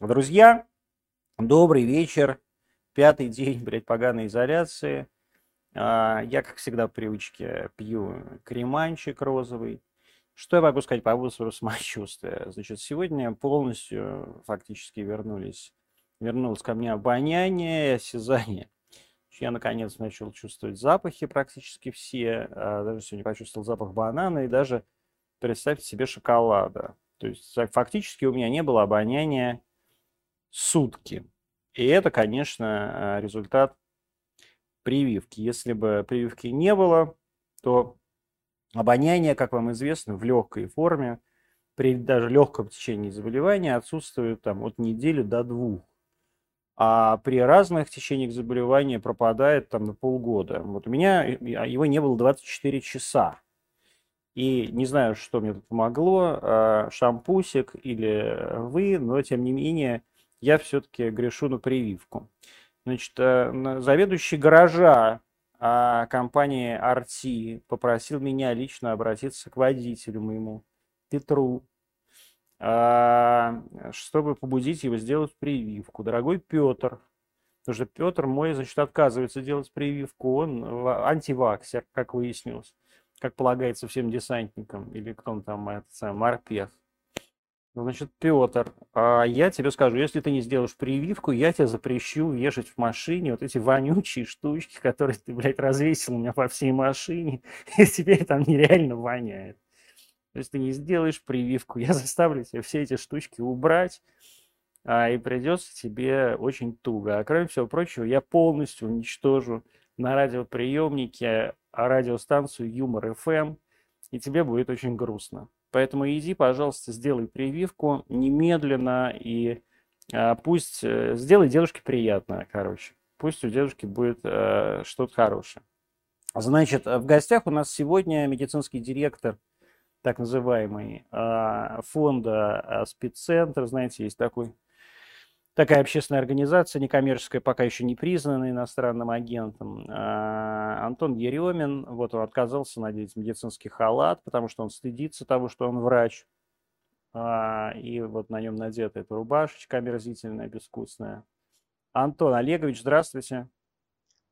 Друзья, добрый вечер. Пятый день, блядь, поганой изоляции. А, я, как всегда, в привычке пью креманчик розовый. Что я могу сказать по поводу своего самочувствия? Значит, сегодня полностью фактически вернулись, вернулось ко мне обоняние и осязание. Я, наконец, начал чувствовать запахи практически все. А, даже сегодня почувствовал запах банана и даже, представьте себе, шоколада. То есть фактически у меня не было обоняния сутки. И это, конечно, результат прививки. Если бы прививки не было, то обоняние, как вам известно, в легкой форме, при даже легком течении заболевания отсутствует там, от недели до двух. А при разных течениях заболевания пропадает там на полгода. Вот у меня а, его не было 24 часа. И не знаю, что мне тут помогло, а, шампусик или вы, но тем не менее я все-таки грешу на прививку. Значит, э, заведующий гаража а, компании RT попросил меня лично обратиться к водителю моему, Петру, а, чтобы побудить его сделать прививку. Дорогой Петр, потому что Петр мой, значит, отказывается делать прививку, он антиваксер, как выяснилось, как полагается всем десантникам, или кто он там, этот самый, морпех. Ну, значит, Петр, а я тебе скажу, если ты не сделаешь прививку, я тебе запрещу вешать в машине вот эти вонючие штучки, которые ты, блядь, развесил у меня по всей машине, и теперь там нереально воняет. То есть ты не сделаешь прививку, я заставлю тебя все эти штучки убрать, а, и придется тебе очень туго. А кроме всего прочего, я полностью уничтожу на радиоприемнике радиостанцию Юмор ФМ, и тебе будет очень грустно. Поэтому иди, пожалуйста, сделай прививку немедленно и а, пусть э, сделай дедушке приятно, короче. Пусть у дедушки будет э, что-то хорошее. Значит, в гостях у нас сегодня медицинский директор, так называемый, э, фонда э, спеццентр, знаете, есть такой такая общественная организация, некоммерческая, пока еще не признанная иностранным агентом. А, Антон Еремин, вот он отказался надеть медицинский халат, потому что он стыдится того, что он врач. А, и вот на нем надета эта рубашечка омерзительная, безвкусная. Антон Олегович, здравствуйте.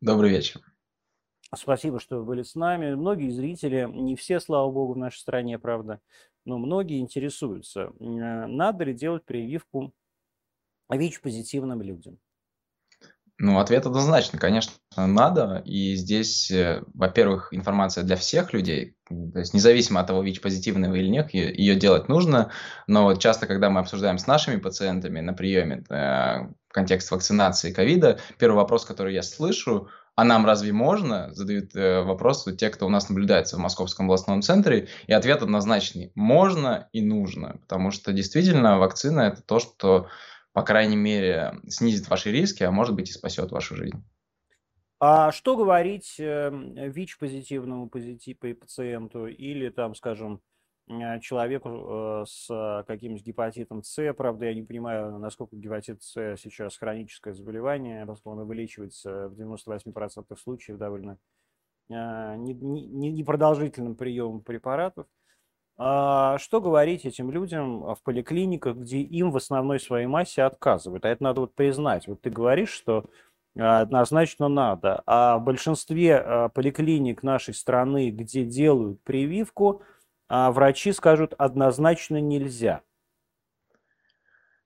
Добрый вечер. Спасибо, что вы были с нами. Многие зрители, не все, слава богу, в нашей стране, правда, но многие интересуются, надо ли делать прививку ВИЧ-позитивным людям? Ну, ответ однозначно, конечно, надо. И здесь, э, во-первых, информация для всех людей, то есть независимо от того, ВИЧ-позитивного или нет, ее, делать нужно. Но вот часто, когда мы обсуждаем с нашими пациентами на приеме э, контекст вакцинации ковида, первый вопрос, который я слышу, а нам разве можно? Задают э, вопрос те, кто у нас наблюдается в Московском областном центре. И ответ однозначный. Можно и нужно. Потому что действительно вакцина это то, что по крайней мере, снизит ваши риски, а может быть и спасет вашу жизнь. А что говорить эм, ВИЧ-позитивному пациенту или, там, скажем, э, человеку э, с каким-нибудь гепатитом С. Правда, я не понимаю, насколько гепатит С сейчас хроническое заболевание, поскольку оно вылечивается в 98% случаев довольно э, непродолжительным приемом препаратов. А что говорить этим людям в поликлиниках, где им в основной своей массе отказывают? А это надо вот признать. Вот ты говоришь, что а, однозначно надо. А в большинстве а, поликлиник нашей страны, где делают прививку, а, врачи скажут однозначно нельзя.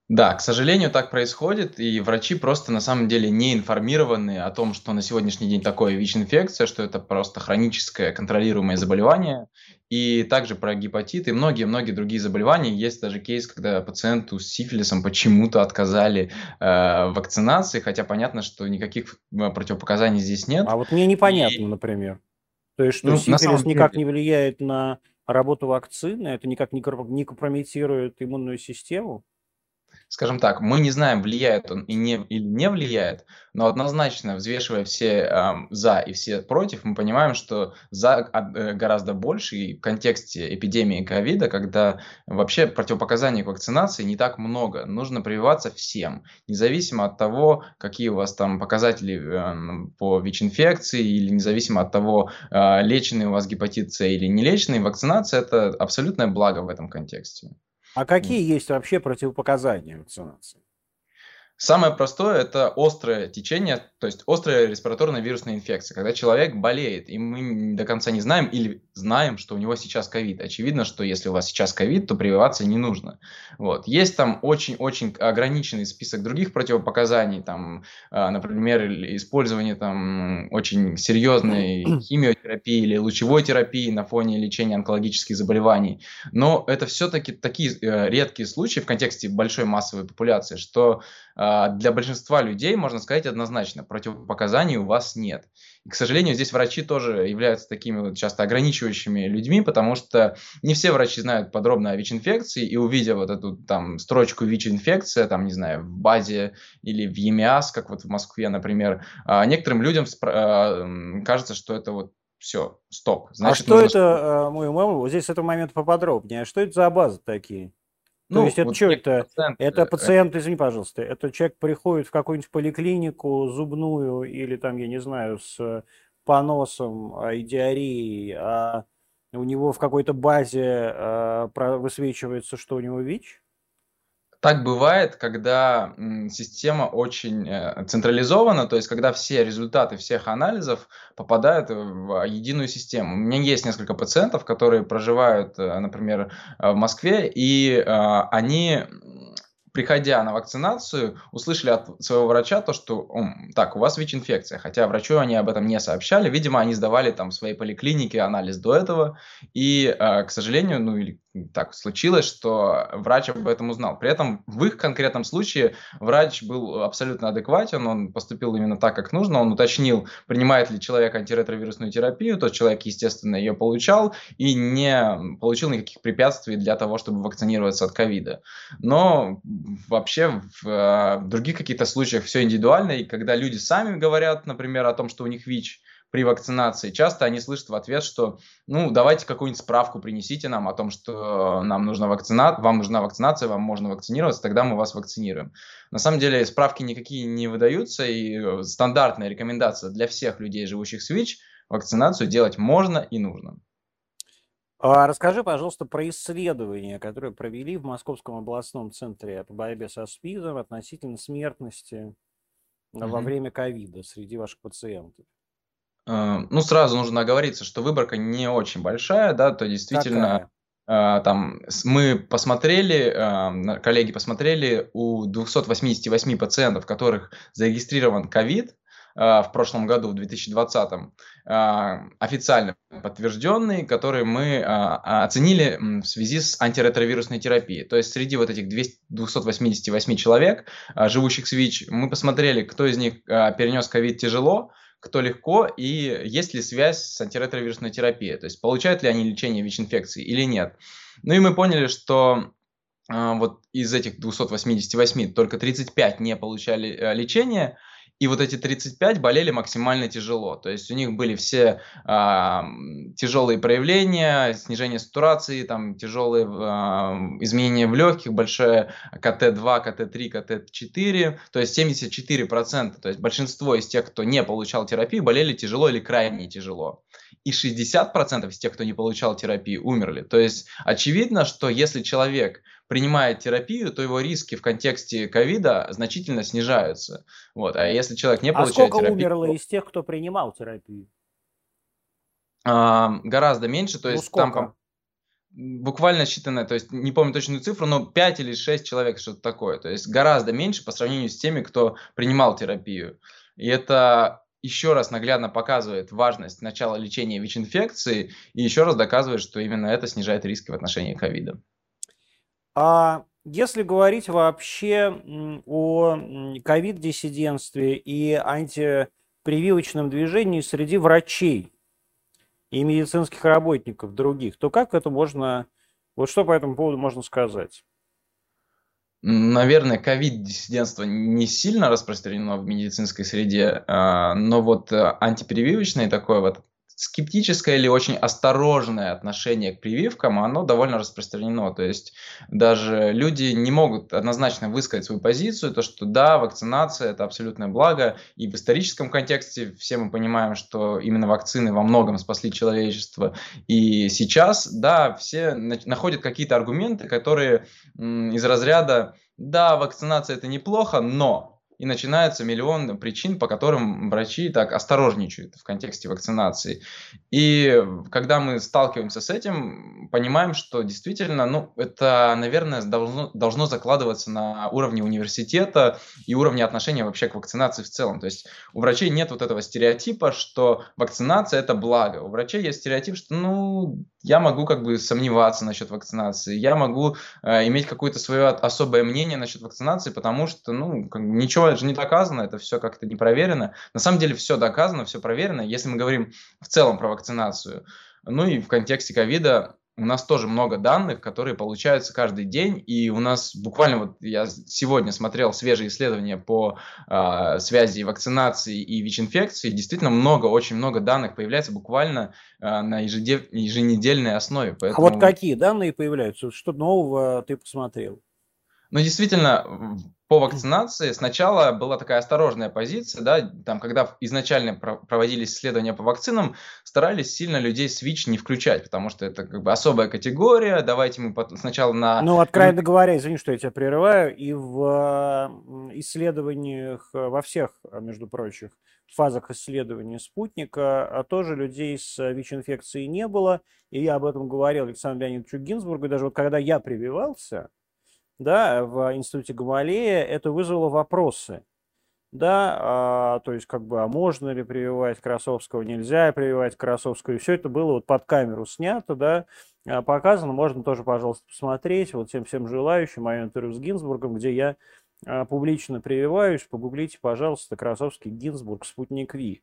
Да, к сожалению, так происходит, и врачи просто на самом деле не информированы о том, что на сегодняшний день такое ВИЧ-инфекция, что это просто хроническое контролируемое заболевание, и также про гепатит и многие-многие другие заболевания. Есть даже кейс, когда пациенту с сифилисом почему-то отказали э, вакцинации, хотя понятно, что никаких э, противопоказаний здесь нет. А вот мне непонятно, и... например. То есть, что ну, сифилис никак деле... не влияет на работу вакцины, это никак не компрометирует иммунную систему? Скажем так, мы не знаем, влияет он и не, или не влияет, но однозначно, взвешивая все э, за и все против, мы понимаем, что за э, гораздо больше и в контексте эпидемии ковида, когда вообще противопоказаний к вакцинации не так много. Нужно прививаться всем, независимо от того, какие у вас там показатели э, по ВИЧ-инфекции или независимо от того, э, леченый у вас гепатит С или не леченый, вакцинация – это абсолютное благо в этом контексте. А какие есть вообще противопоказания вакцинации? Самое простое– это острое течение, то есть острая респираторная вирусная инфекция, когда человек болеет, и мы до конца не знаем или знаем, что у него сейчас ковид. Очевидно, что если у вас сейчас ковид, то прививаться не нужно. Вот. Есть там очень-очень ограниченный список других противопоказаний, там, а, например, использование там, очень серьезной химиотерапии или лучевой терапии на фоне лечения онкологических заболеваний. Но это все-таки такие э, редкие случаи в контексте большой массовой популяции, что а, для большинства людей, можно сказать однозначно, противопоказаний у вас нет. И, к сожалению, здесь врачи тоже являются такими вот часто ограничивающими людьми, потому что не все врачи знают подробно о ВИЧ-инфекции, и увидя вот эту там строчку ВИЧ-инфекция, там, не знаю, в базе или в ЕМИАС, как вот в Москве, например, а, некоторым людям а, кажется, что это вот все, стоп. Значит, а что нужно... это, мой мама, вот здесь с этого момента поподробнее, что это за базы такие? То ну, есть это вот что это? Пациент, это э, пациент, извини, пожалуйста, это человек приходит в какую-нибудь поликлинику зубную или там, я не знаю, с поносом а, и диареей, а у него в какой-то базе а, высвечивается, что у него ВИЧ? Так бывает, когда система очень э, централизована, то есть когда все результаты всех анализов попадают в единую систему. У меня есть несколько пациентов, которые проживают, э, например, в Москве, и э, они приходя на вакцинацию, услышали от своего врача то, что так, у вас ВИЧ-инфекция, хотя врачу они об этом не сообщали, видимо, они сдавали там в своей поликлинике анализ до этого, и, к сожалению, ну или так случилось, что врач об этом узнал. При этом в их конкретном случае врач был абсолютно адекватен, он поступил именно так, как нужно, он уточнил, принимает ли человек антиретровирусную терапию, тот человек, естественно, ее получал и не получил никаких препятствий для того, чтобы вакцинироваться от ковида. Но вообще в, э, в других каких-то случаях все индивидуально, и когда люди сами говорят, например, о том, что у них ВИЧ, при вакцинации. Часто они слышат в ответ, что ну давайте какую-нибудь справку принесите нам о том, что нам нужна вакцина, вам нужна вакцинация, вам можно вакцинироваться, тогда мы вас вакцинируем. На самом деле справки никакие не выдаются, и стандартная рекомендация для всех людей, живущих с ВИЧ, вакцинацию делать можно и нужно. А расскажи, пожалуйста, про исследования, которые провели в Московском областном центре по борьбе со СПИДом относительно смертности mm-hmm. во время ковида среди ваших пациентов. Э, ну, сразу нужно оговориться, что выборка не очень большая, да, то действительно Какая? там мы посмотрели, э, коллеги посмотрели у 288 пациентов, которых зарегистрирован ковид, э, в прошлом году, в 2020, официально подтвержденный, который мы оценили в связи с антиретровирусной терапией. То есть среди вот этих 288 человек, живущих с ВИЧ, мы посмотрели, кто из них перенес ковид тяжело, кто легко и есть ли связь с антиретровирусной терапией, то есть получают ли они лечение ВИЧ-инфекции или нет. Ну и мы поняли, что э, вот из этих 288 только 35 не получали э, лечение, и вот эти 35 болели максимально тяжело. То есть у них были все э, тяжелые проявления, снижение сатурации, там тяжелые э, изменения в легких, большое КТ-2, КТ-3, КТ-4, то есть 74%. То есть большинство из тех, кто не получал терапию, болели тяжело или крайне тяжело. И 60% из тех, кто не получал терапию, умерли. То есть очевидно, что если человек принимает терапию, то его риски в контексте ковида значительно снижаются. Вот. А если человек не а получает сколько терапию... умерло из тех, кто принимал терапию? А, гораздо меньше, то ну, есть сколько? там буквально считанное, то есть не помню точную цифру, но 5 или 6 человек, что-то такое. То есть гораздо меньше по сравнению с теми, кто принимал терапию. И это еще раз наглядно показывает важность начала лечения ВИЧ-инфекции и еще раз доказывает, что именно это снижает риски в отношении ковида. А если говорить вообще о ковид-диссидентстве и антипрививочном движении среди врачей и медицинских работников других, то как это можно, вот что по этому поводу можно сказать? Наверное, ковид-диссидентство не сильно распространено в медицинской среде, а, но вот э, антипрививочное такое вот скептическое или очень осторожное отношение к прививкам, оно довольно распространено. То есть даже люди не могут однозначно высказать свою позицию, то что да, вакцинация это абсолютное благо. И в историческом контексте все мы понимаем, что именно вакцины во многом спасли человечество. И сейчас, да, все находят какие-то аргументы, которые из разряда да, вакцинация это неплохо, но и начинается миллион причин, по которым врачи так осторожничают в контексте вакцинации. И когда мы сталкиваемся с этим, понимаем, что действительно, ну, это, наверное, должно, должно закладываться на уровне университета и уровне отношения вообще к вакцинации в целом. То есть у врачей нет вот этого стереотипа, что вакцинация – это благо. У врачей есть стереотип, что, ну, я могу как бы сомневаться насчет вакцинации, я могу э, иметь какое-то свое особое мнение насчет вакцинации, потому что, ну, как, ничего это же не доказано, это все как-то не проверено. На самом деле все доказано, все проверено. Если мы говорим в целом про вакцинацию, ну и в контексте ковида у нас тоже много данных, которые получаются каждый день, и у нас буквально вот я сегодня смотрел свежие исследования по э, связи вакцинации и ВИЧ-инфекции, действительно много, очень много данных появляется буквально э, на ежедев... еженедельной основе. Поэтому... А вот какие данные появляются? Что нового ты посмотрел? Ну, действительно, по вакцинации сначала была такая осторожная позиция, да, там, когда изначально проводились исследования по вакцинам, старались сильно людей с ВИЧ не включать, потому что это как бы особая категория, давайте мы сначала на... Ну, откровенно говоря, извини, что я тебя прерываю, и в исследованиях во всех, между прочих, фазах исследования спутника а тоже людей с ВИЧ-инфекцией не было, и я об этом говорил Александру Леонидовичу Гинзбургу, даже вот когда я прививался, да, в институте Гамалея, это вызвало вопросы. Да, а, то есть, как бы, а можно ли прививать Красовского, нельзя прививать Красовского, и все это было вот под камеру снято, да, а, показано, можно тоже, пожалуйста, посмотреть, вот всем, всем желающим, мое интервью с Гинзбургом, где я а, публично прививаюсь, погуглите, пожалуйста, Красовский, Гинзбург, Спутник Ви.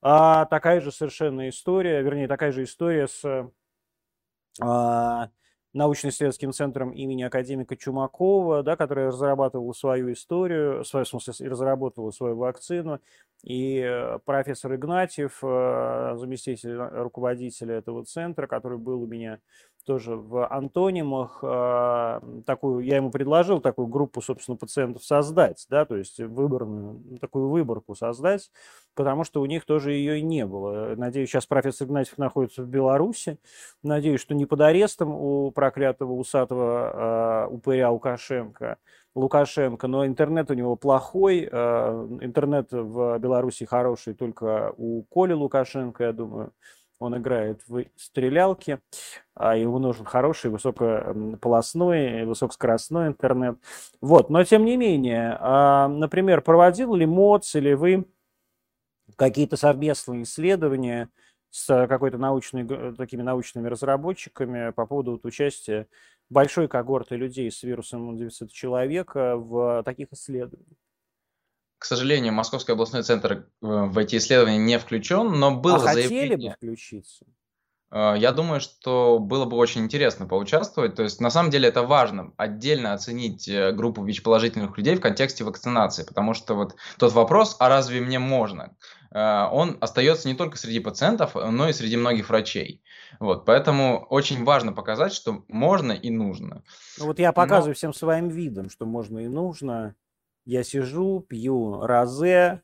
А такая же совершенно история, вернее, такая же история с а, научно-исследовательским центром имени академика Чумакова, да, который разрабатывал свою историю, в смысле, разработал свою вакцину, и э, профессор Игнатьев, э, заместитель руководителя этого центра, который был у меня тоже в антонимах, э, такую, я ему предложил такую группу, собственно, пациентов создать, да, то есть выборную, такую выборку создать, потому что у них тоже ее и не было. Надеюсь, сейчас профессор Игнатьев находится в Беларуси, надеюсь, что не под арестом у проклятого усатого упыря Лукашенко, Лукашенко, но интернет у него плохой, э, интернет в Беларуси хороший только у Коли Лукашенко, я думаю, он играет в стрелялки, а ему нужен хороший высокополосной, высокоскоростной интернет. Вот, но тем не менее, а, например, проводил ли МОЦ или вы какие-то совместные исследования с какой-то научной, такими научными разработчиками по поводу вот участия большой когорты людей с вирусом иммунодефицита человека в таких исследованиях. К сожалению, Московский областной центр э, в эти исследования не включен, но было а заявление... хотели бы включиться? Э, я думаю, что было бы очень интересно поучаствовать. То есть, на самом деле, это важно отдельно оценить э, группу ВИЧ-положительных людей в контексте вакцинации, потому что вот тот вопрос, а разве мне можно, он остается не только среди пациентов, но и среди многих врачей. Вот, поэтому очень важно показать, что можно и нужно. Ну, вот я показываю Но... всем своим видом, что можно и нужно. Я сижу, пью розе,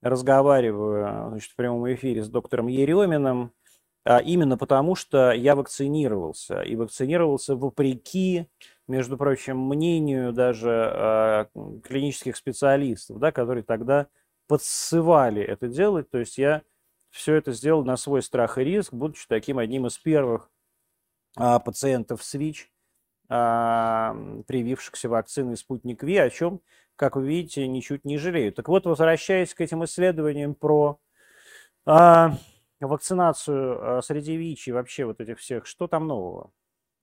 разговариваю значит, в прямом эфире с доктором Ереминым, а именно потому, что я вакцинировался. И вакцинировался вопреки, между прочим, мнению даже э, клинических специалистов, да, которые тогда подсывали это делать. То есть я все это сделал на свой страх и риск, будучи таким одним из первых а, пациентов с ВИЧ, а, привившихся вакциной «Спутник Ви», о чем, как вы видите, ничуть не жалею. Так вот, возвращаясь к этим исследованиям про а, вакцинацию а, среди ВИЧ и вообще вот этих всех, что там нового?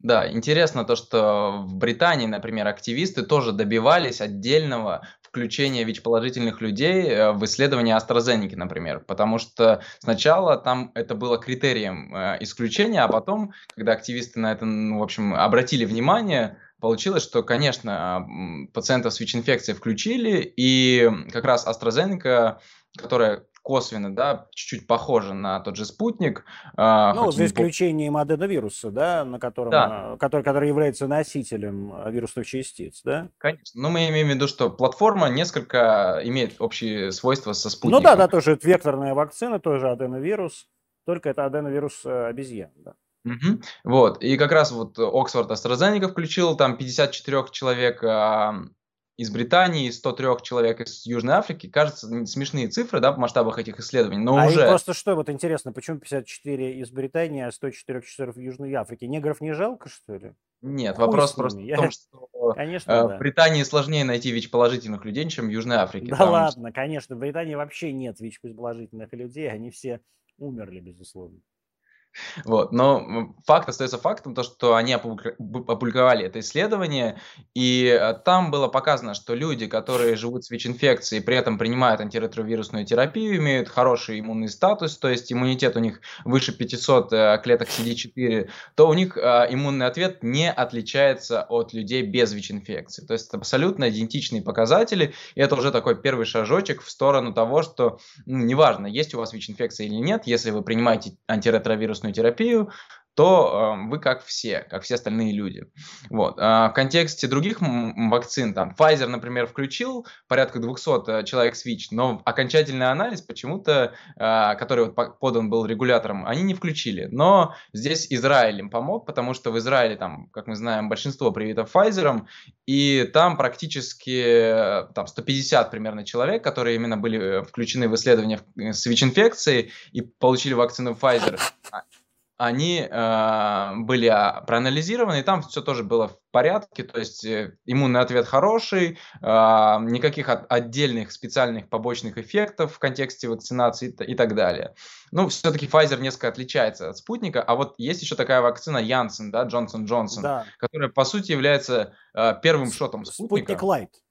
Да, интересно то, что в Британии, например, активисты тоже добивались отдельного включения ВИЧ-положительных людей э, в исследование AstraZeneca, например, потому что сначала там это было критерием э, исключения, а потом, когда активисты на это, ну, в общем, обратили внимание, получилось, что, конечно, пациентов с ВИЧ-инфекцией включили, и как раз AstraZeneca, которая косвенно, да, чуть-чуть похоже на тот же спутник. А, ну, за исключением аденовируса, да, на котором, да. А, который, который является носителем а, вирусных частиц, да? Конечно. Но мы имеем в виду, что платформа несколько имеет общие свойства со спутником. Ну да, да, тоже это векторная вакцина, тоже аденовирус, только это аденовирус э, обезьян, да. Угу. Вот, и как раз вот Оксфорд AstraZeneca включил, там 54 человек, из Британии, 103 человек из Южной Африки. Кажется, смешные цифры да, в масштабах этих исследований, но а уже... просто что, вот интересно, почему 54 из Британии, а 104 человек в Южной Африке? Негров не жалко, что ли? Нет, Хуй вопрос просто Я... в том, что конечно, э, да. в Британии сложнее найти ВИЧ-положительных людей, чем в Южной Африке. Да ладно, что... конечно, в Британии вообще нет ВИЧ-положительных людей, они все умерли, безусловно. Вот. Но факт остается фактом, то, что они опубликовали это исследование, и э, там было показано, что люди, которые живут с ВИЧ-инфекцией, при этом принимают антиретровирусную терапию, имеют хороший иммунный статус, то есть иммунитет у них выше 500 э, клеток CD4, то у них э, иммунный ответ не отличается от людей без ВИЧ-инфекции. То есть это абсолютно идентичные показатели, и это уже такой первый шажочек в сторону того, что ну, неважно, есть у вас ВИЧ-инфекция или нет, если вы принимаете антиретровирусную лекарственную терапию, то э, вы как все, как все остальные люди. Вот. А в контексте других вакцин, там, Pfizer, например, включил порядка 200 э, человек с ВИЧ, но окончательный анализ почему-то, э, который вот подан был регулятором, они не включили. Но здесь Израиль им помог, потому что в Израиле, там, как мы знаем, большинство привито Pfizer, и там практически там, 150 примерно человек, которые именно были включены в исследование с ВИЧ-инфекцией и получили вакцину Pfizer, а, они э, были а, проанализированы, и там все тоже было в порядке, то есть э, иммунный ответ хороший, э, никаких от, отдельных специальных побочных эффектов в контексте вакцинации и, и так далее. Ну, все-таки Pfizer несколько отличается от спутника, а вот есть еще такая вакцина Janssen, да, Johnson Johnson, да. которая по сути является э, первым шотом спутника. Спутник Light.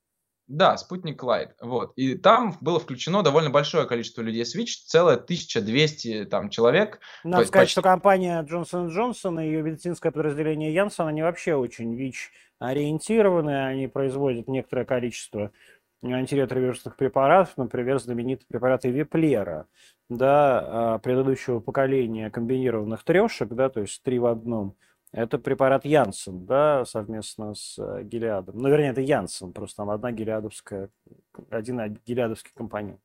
Да, спутник Лайт. Вот. И там было включено довольно большое количество людей ВИЧ, целое 1200 там, человек. Надо сказать, почти... что компания Johnson Johnson и ее медицинское подразделение Janssen, они вообще очень ВИЧ ориентированы, они производят некоторое количество антиретровирусных препаратов, например, знаменитый препарат Эвиплера, да, а, предыдущего поколения комбинированных трешек, да, то есть три в одном, это препарат Янсен, да, совместно с э, Гелиадом. Ну, вернее, это Янсен, просто там одна гелиадовская, один гелиадовский компонент.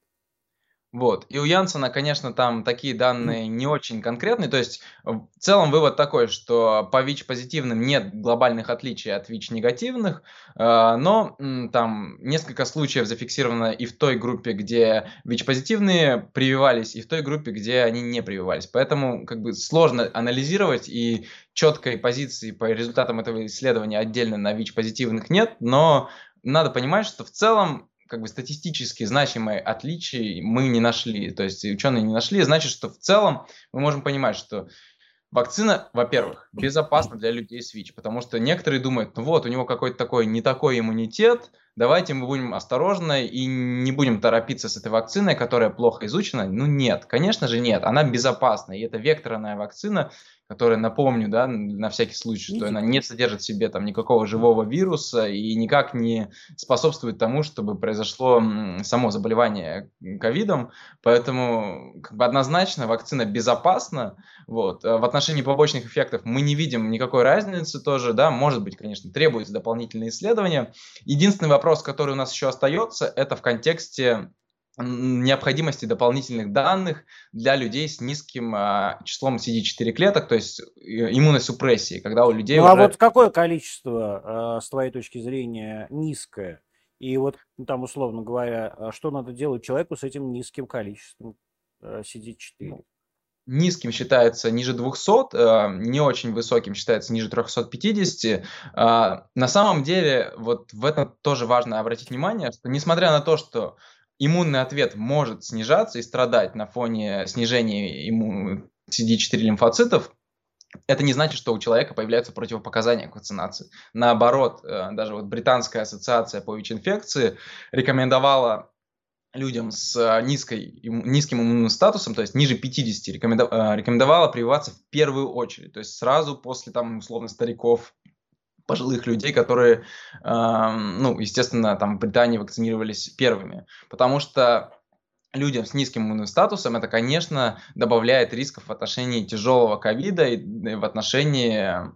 Вот. И у Янсена, конечно, там такие данные не очень конкретные. То есть, в целом вывод такой, что по ВИЧ-позитивным нет глобальных отличий от ВИЧ-негативных, э, но там несколько случаев зафиксировано и в той группе, где ВИЧ-позитивные прививались, и в той группе, где они не прививались. Поэтому как бы сложно анализировать, и четкой позиции по результатам этого исследования отдельно на ВИЧ-позитивных нет, но надо понимать, что в целом как бы статистически значимые отличия мы не нашли, то есть ученые не нашли, значит, что в целом мы можем понимать, что вакцина, во-первых, безопасна для людей с ВИЧ, потому что некоторые думают, ну вот, у него какой-то такой не такой иммунитет, давайте мы будем осторожны и не будем торопиться с этой вакциной, которая плохо изучена. Ну нет, конечно же нет, она безопасна, и это векторная вакцина, которая, напомню, да, на всякий случай, что она не содержит в себе там никакого живого вируса и никак не способствует тому, чтобы произошло само заболевание ковидом, поэтому как бы однозначно вакцина безопасна, вот. В отношении побочных эффектов мы не видим никакой разницы тоже, да, может быть, конечно, требуется дополнительные исследования. Единственный вопрос, который у нас еще остается, это в контексте необходимости дополнительных данных для людей с низким а, числом CD4 клеток, то есть э, иммунной супрессии, когда у людей ну, а уже... а вот какое количество, а, с твоей точки зрения, низкое? И вот там, условно говоря, а что надо делать человеку с этим низким количеством CD4? Низким считается ниже 200, не очень высоким считается ниже 350. На самом деле, вот в этом тоже важно обратить внимание, что несмотря на то, что иммунный ответ может снижаться и страдать на фоне снижения иммун... CD4 лимфоцитов, это не значит, что у человека появляются противопоказания к вакцинации. Наоборот, э, даже вот британская ассоциация по ВИЧ-инфекции рекомендовала людям с э, низкой, низким иммунным статусом, то есть ниже 50, рекомендовала, рекомендовала прививаться в первую очередь, то есть сразу после, там, условно, стариков, пожилых людей, которые, ну, естественно, там в Британии вакцинировались первыми. Потому что людям с низким иммунным статусом это, конечно, добавляет рисков в отношении тяжелого ковида и в отношении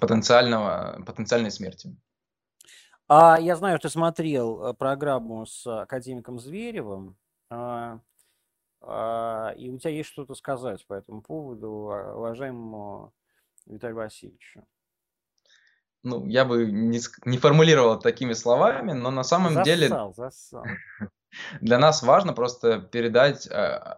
потенциального, потенциальной смерти. А я знаю, ты смотрел э, программу с академиком Зверевым, а, а, и у тебя есть что-то сказать по этому поводу, уважаемому Виталию Васильевичу. ну, я бы не, не формулировал такими словами, но на самом зассал, деле зассал. для нас важно просто передать э,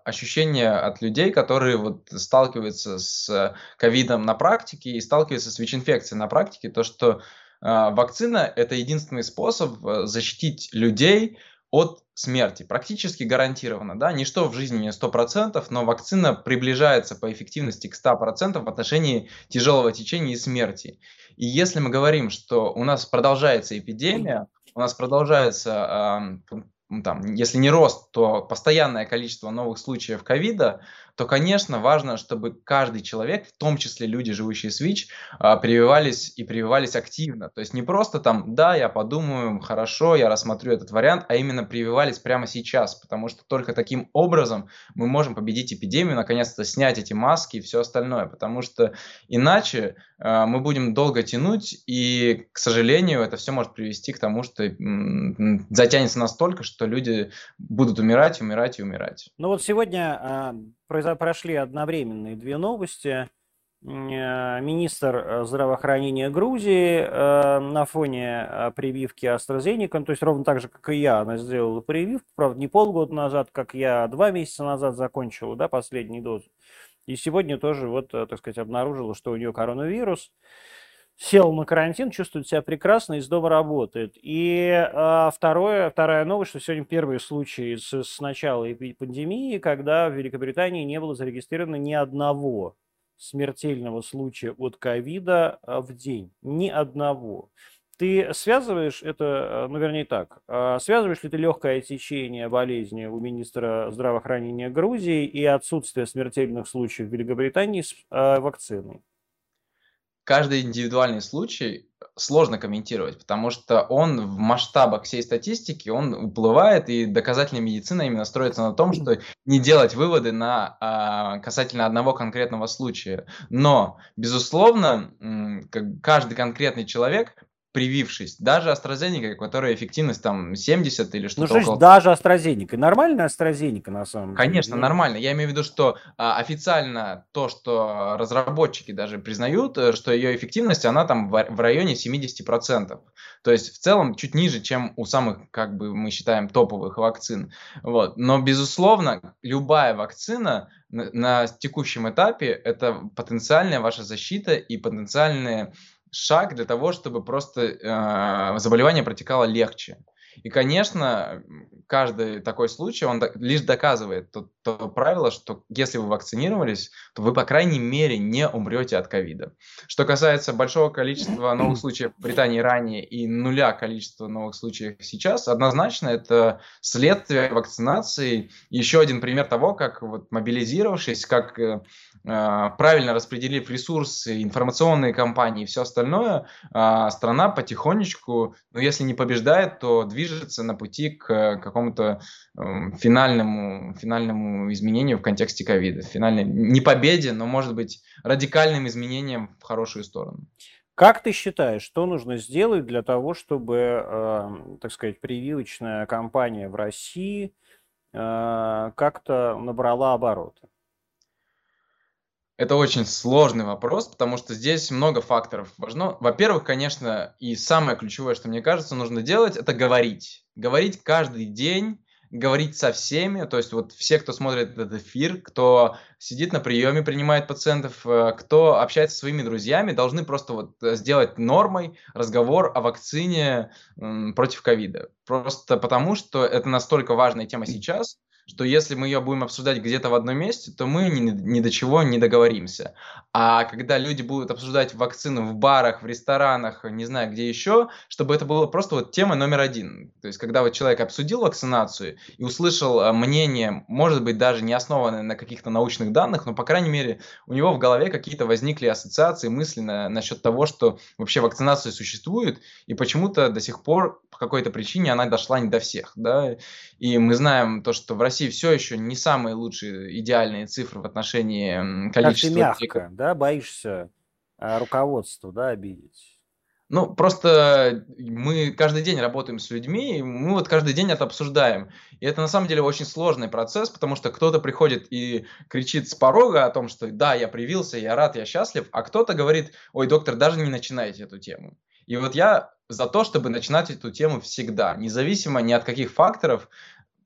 ощущение от людей, которые вот сталкиваются с ковидом на практике и сталкиваются с ВИЧ-инфекцией на практике, то, что э, вакцина – это единственный способ э, защитить людей от смерти. Практически гарантированно. Да? Ничто в жизни не 100%, но вакцина приближается по эффективности к 100% в отношении тяжелого течения и смерти. И если мы говорим, что у нас продолжается эпидемия, у нас продолжается ну, там, если не рост, то постоянное количество новых случаев ковида, то, конечно, важно, чтобы каждый человек, в том числе люди, живущие с ВИЧ, а, прививались и прививались активно. То есть не просто там, да, я подумаю, хорошо, я рассмотрю этот вариант, а именно прививались прямо сейчас, потому что только таким образом мы можем победить эпидемию, наконец-то снять эти маски и все остальное, потому что иначе э, мы будем долго тянуть, и, к сожалению, это все может привести к тому, что затянется настолько, что люди будут умирать, умирать и умирать. Ну вот сегодня а, прошли одновременные две новости. Э, министр э, здравоохранения Грузии э, на фоне прививки AstraZeneca, то есть ровно так же, как и я, она сделала прививку, правда, не полгода назад, как я два месяца назад закончила, да, последнюю дозу. И сегодня тоже, вот, так сказать, обнаружила, что у нее коронавирус сел на карантин, чувствует себя прекрасно, из дома работает. И а, второе, вторая новость, что сегодня первые случаи с, с начала пандемии, когда в Великобритании не было зарегистрировано ни одного смертельного случая от ковида а, в день. Ни одного. Ты связываешь это, а, ну, вернее так, а, связываешь ли ты легкое течение болезни у министра здравоохранения Грузии и отсутствие смертельных случаев в Великобритании с вакциной? Каждый индивидуальный случай сложно комментировать, потому что он в масштабах всей статистики, он уплывает, и доказательная медицина именно строится на том, что не делать выводы на, а, касательно одного конкретного случая. Но, безусловно, каждый конкретный человек привившись. Даже AstraZeneca, которая эффективность там 70 или что-то ну, около... даже AstraZeneca. Нормальная AstraZeneca на самом деле? Конечно, нормально. Я имею в виду, что а, официально то, что разработчики даже признают, э, что ее эффективность, она там в, в районе 70%. То есть в целом чуть ниже, чем у самых, как бы мы считаем, топовых вакцин. Вот. Но, безусловно, любая вакцина на, на текущем этапе это потенциальная ваша защита и потенциальные шаг для того, чтобы просто э, заболевание протекало легче. И, конечно, каждый такой случай, он лишь доказывает то, то правило, что если вы вакцинировались, то вы, по крайней мере, не умрете от ковида. Что касается большого количества новых случаев в Британии ранее и нуля количества новых случаев сейчас, однозначно это следствие вакцинации. Еще один пример того, как вот мобилизировавшись, как э, а, правильно распределив ресурсы, информационные кампании и все остальное, э, страна потихонечку, ну если не побеждает, то движется на пути к какому-то э, финальному, финальному изменению в контексте ковида. Финальной, не победе, но, может быть, радикальным изменением в хорошую сторону. Как ты считаешь, что нужно сделать для того, чтобы, э, так сказать, прививочная кампания в России э, как-то набрала обороты? Это очень сложный вопрос, потому что здесь много факторов важно. Во-первых, конечно, и самое ключевое, что мне кажется, нужно делать, это говорить. Говорить каждый день, говорить со всеми, то есть вот все, кто смотрит этот эфир, кто сидит на приеме, принимает пациентов, э, кто общается со своими друзьями, должны просто вот э, сделать нормой разговор о вакцине против ковида. Просто потому, что это настолько важная тема сейчас, что если мы ее будем обсуждать где-то в одном месте, то мы ни, ни до чего не договоримся. А когда люди будут обсуждать вакцину в барах, в ресторанах, не знаю где еще, чтобы это было просто вот тема номер один. То есть, когда вот человек обсудил вакцинацию и услышал э, мнение, может быть, даже не основанное на каких-то научных данных, но, по крайней мере, у него в голове какие-то возникли ассоциации, мысли на, насчет того, что вообще вакцинация существует, и почему-то до сих пор по какой-то причине она дошла не до всех, да, и мы знаем то, что в России все еще не самые лучшие идеальные цифры в отношении количества... Как ты мягко, да, боишься а, руководство, да, обидеть? Ну, просто мы каждый день работаем с людьми, и мы вот каждый день это обсуждаем. И это на самом деле очень сложный процесс, потому что кто-то приходит и кричит с порога о том, что да, я привился, я рад, я счастлив, а кто-то говорит, ой, доктор, даже не начинайте эту тему. И вот я за то, чтобы начинать эту тему всегда, независимо ни от каких факторов,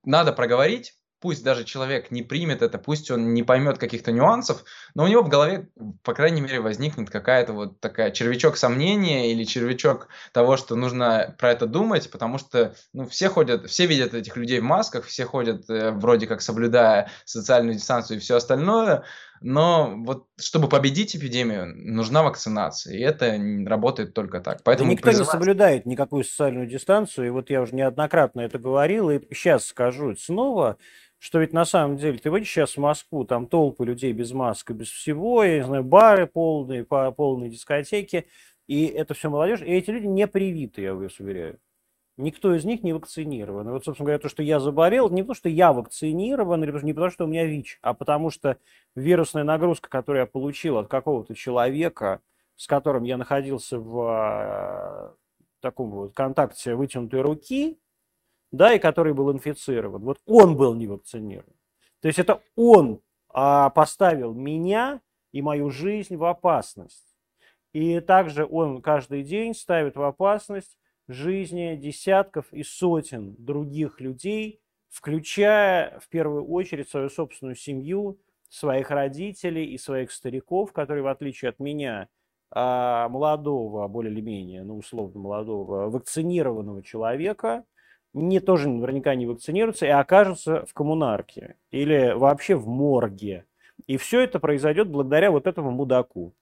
надо проговорить, пусть даже человек не примет это, пусть он не поймет каких-то нюансов, но у него в голове, по крайней мере, возникнет какая-то вот такая червячок сомнения или червячок того, что нужно про это думать, потому что ну, все ходят, все видят этих людей в масках, все ходят э, вроде как соблюдая социальную дистанцию и все остальное, но вот чтобы победить эпидемию, нужна вакцинация, и это работает только так. Поэтому да никто призывать... не соблюдает никакую социальную дистанцию, и вот я уже неоднократно это говорил, и сейчас скажу снова, что ведь на самом деле ты выйдешь сейчас в Москву, там толпы людей без маски, без всего, я не знаю, бары полные, полные дискотеки, и это все молодежь, и эти люди не привиты, я вас уверяю. Никто из них не вакцинирован. И вот, собственно говоря, то, что я заболел, не потому, что я вакцинирован, или не потому, что у меня ВИЧ, а потому что вирусная нагрузка, которую я получил от какого-то человека, с которым я находился в а, таком вот контакте вытянутой руки, да, и который был инфицирован. Вот он был не вакцинирован. То есть это он а, поставил меня и мою жизнь в опасность. И также он каждый день ставит в опасность жизни десятков и сотен других людей, включая в первую очередь свою собственную семью, своих родителей и своих стариков, которые, в отличие от меня, а, молодого, более или менее, ну, условно молодого, вакцинированного человека – не тоже наверняка не вакцинируются и окажутся в коммунарке или вообще в морге. И все это произойдет благодаря вот этому мудаку.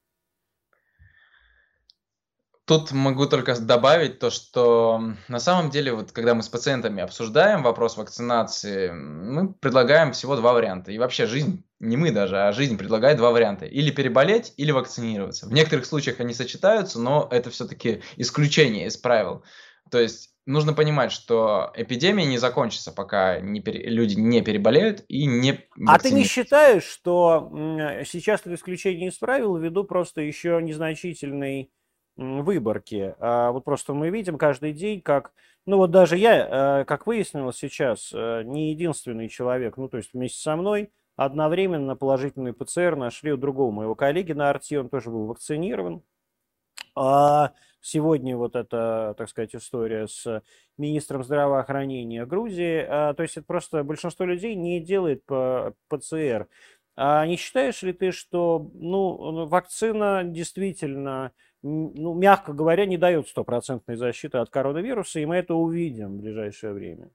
Тут могу только добавить то, что на самом деле, вот когда мы с пациентами обсуждаем вопрос вакцинации, мы предлагаем всего два варианта. И вообще жизнь, не мы даже, а жизнь предлагает два варианта. Или переболеть, или вакцинироваться. В некоторых случаях они сочетаются, но это все-таки исключение из правил. То есть нужно понимать, что эпидемия не закончится, пока не пере... люди не переболеют и не А ты не считаешь, что сейчас это исключение из правил ввиду просто еще незначительной выборки? А вот просто мы видим каждый день, как... Ну вот даже я, э, как выяснилось сейчас, э, не единственный человек, ну то есть вместе со мной, одновременно положительный ПЦР нашли у другого моего коллеги на арте, он тоже был вакцинирован. А сегодня вот эта, так сказать, история с министром здравоохранения Грузии. А, то есть это просто большинство людей не делает по ПЦР. А не считаешь ли ты, что ну, вакцина действительно, ну, мягко говоря, не дает стопроцентной защиты от коронавируса, и мы это увидим в ближайшее время?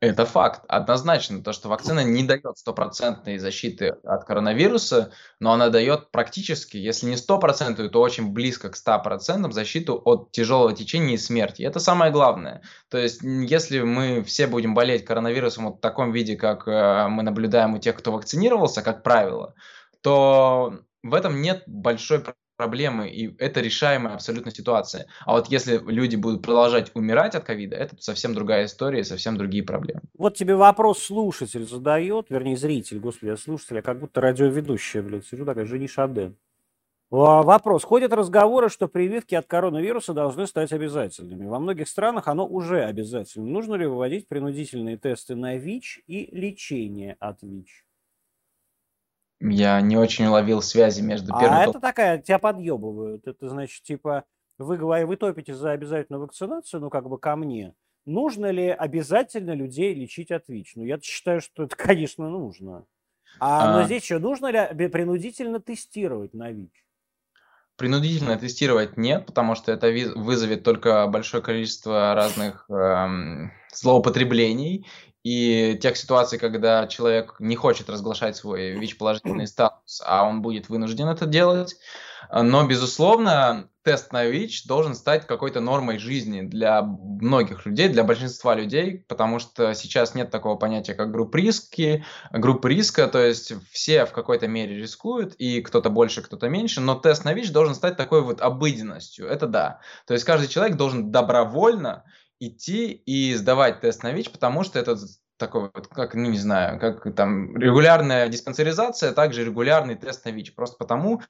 Это факт. Однозначно, то, что вакцина не дает стопроцентной защиты от коронавируса, но она дает практически, если не стопроцентную, то очень близко к 100% защиту от тяжелого течения и смерти. Это самое главное. То есть, если мы все будем болеть коронавирусом вот в таком виде, как э, мы наблюдаем у тех, кто вакцинировался, как правило, то в этом нет большой проблемы, и это решаемая абсолютно ситуация. А вот если люди будут продолжать умирать от ковида, это совсем другая история, совсем другие проблемы. Вот тебе вопрос слушатель задает, вернее, зритель, господи, я слушатель, я как будто радиоведущая, блядь, сижу такая, Жени Шаден. Вопрос. Ходят разговоры, что прививки от коронавируса должны стать обязательными. Во многих странах оно уже обязательно. Нужно ли выводить принудительные тесты на ВИЧ и лечение от ВИЧ? Я не очень уловил связи между а первым... А это такая, тебя подъебывают. Это значит, типа, вы, вы топите за обязательную вакцинацию, ну, как бы ко мне. Нужно ли обязательно людей лечить от ВИЧ? Ну, я считаю, что это, конечно, нужно. А, а... но здесь еще нужно ли принудительно тестировать на ВИЧ? Принудительно тестировать нет, потому что это вызовет только большое количество разных эм, злоупотреблений и тех ситуаций, когда человек не хочет разглашать свой ВИЧ-положительный статус, а он будет вынужден это делать. Но, безусловно, тест на ВИЧ должен стать какой-то нормой жизни для многих людей, для большинства людей, потому что сейчас нет такого понятия, как группы риски, группы риска, то есть все в какой-то мере рискуют, и кто-то больше, кто-то меньше, но тест на ВИЧ должен стать такой вот обыденностью, это да. То есть каждый человек должен добровольно идти и сдавать тест на ВИЧ, потому что это такой вот, как, ну не знаю, как там регулярная диспансеризация, а также регулярный тест на ВИЧ. Просто потому,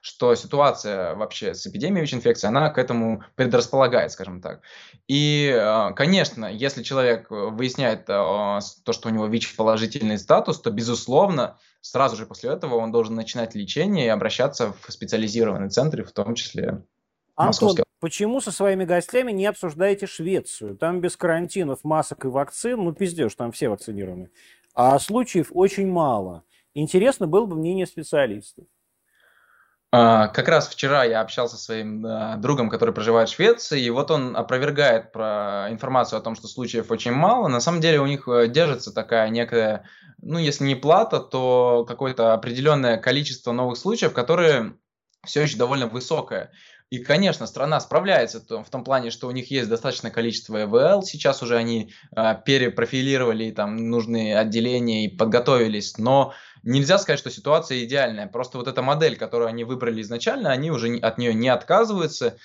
что ситуация вообще с эпидемией ВИЧ-инфекции, она к этому предрасполагает, скажем так. И, а, конечно, если человек выясняет а, то, что у него ВИЧ-положительный статус, то, безусловно, сразу же после этого он должен начинать лечение и обращаться в специализированные центры, в том числе Антон, почему со своими гостями не обсуждаете Швецию? Там без карантинов, масок и вакцин, ну пиздешь, там все вакцинированы. А случаев очень мало. Интересно было бы мнение специалистов. А, как раз вчера я общался со своим а, другом, который проживает в Швеции, и вот он опровергает про информацию о том, что случаев очень мало. На самом деле у них э, держится такая некая, ну если не плата, то какое-то определенное количество новых случаев, которые все еще довольно высокое. И, конечно, страна справляется в том плане, что у них есть достаточное количество ЭВЛ. Сейчас уже они э, перепрофилировали там нужные отделения и подготовились. Но нельзя сказать, что ситуация идеальная. Просто вот эта модель, которую они выбрали изначально, они уже от нее не отказываются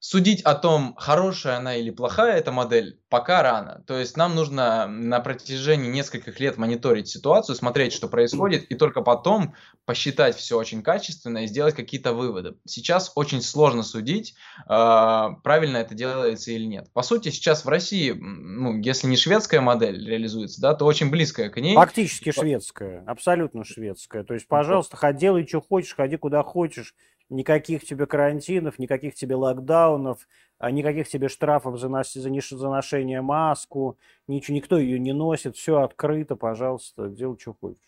судить о том, хорошая она или плохая эта модель, пока рано. То есть нам нужно на протяжении нескольких лет мониторить ситуацию, смотреть, что происходит, и только потом посчитать все очень качественно и сделать какие-то выводы. Сейчас очень сложно судить, а, правильно это делается или нет. По сути, сейчас в России, ну, если не шведская модель реализуется, да, то очень близкая к ней. Фактически шведская, абсолютно шведская. То есть, пожалуйста, ходи, делай, что хочешь, ходи куда хочешь никаких тебе карантинов, никаких тебе локдаунов, а никаких тебе штрафов за, нос, за, за ношение маску, ничего, никто ее не носит, все открыто, пожалуйста, делай, что хочешь.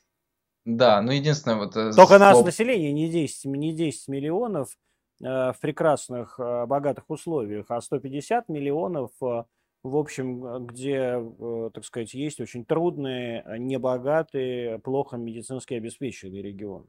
Да, ну единственное вот... Э, Только нас население не 10, не 10 миллионов э, в прекрасных, э, богатых условиях, а 150 миллионов, э, в общем, где, э, так сказать, есть очень трудные, небогатые, плохо медицински обеспеченные регионы.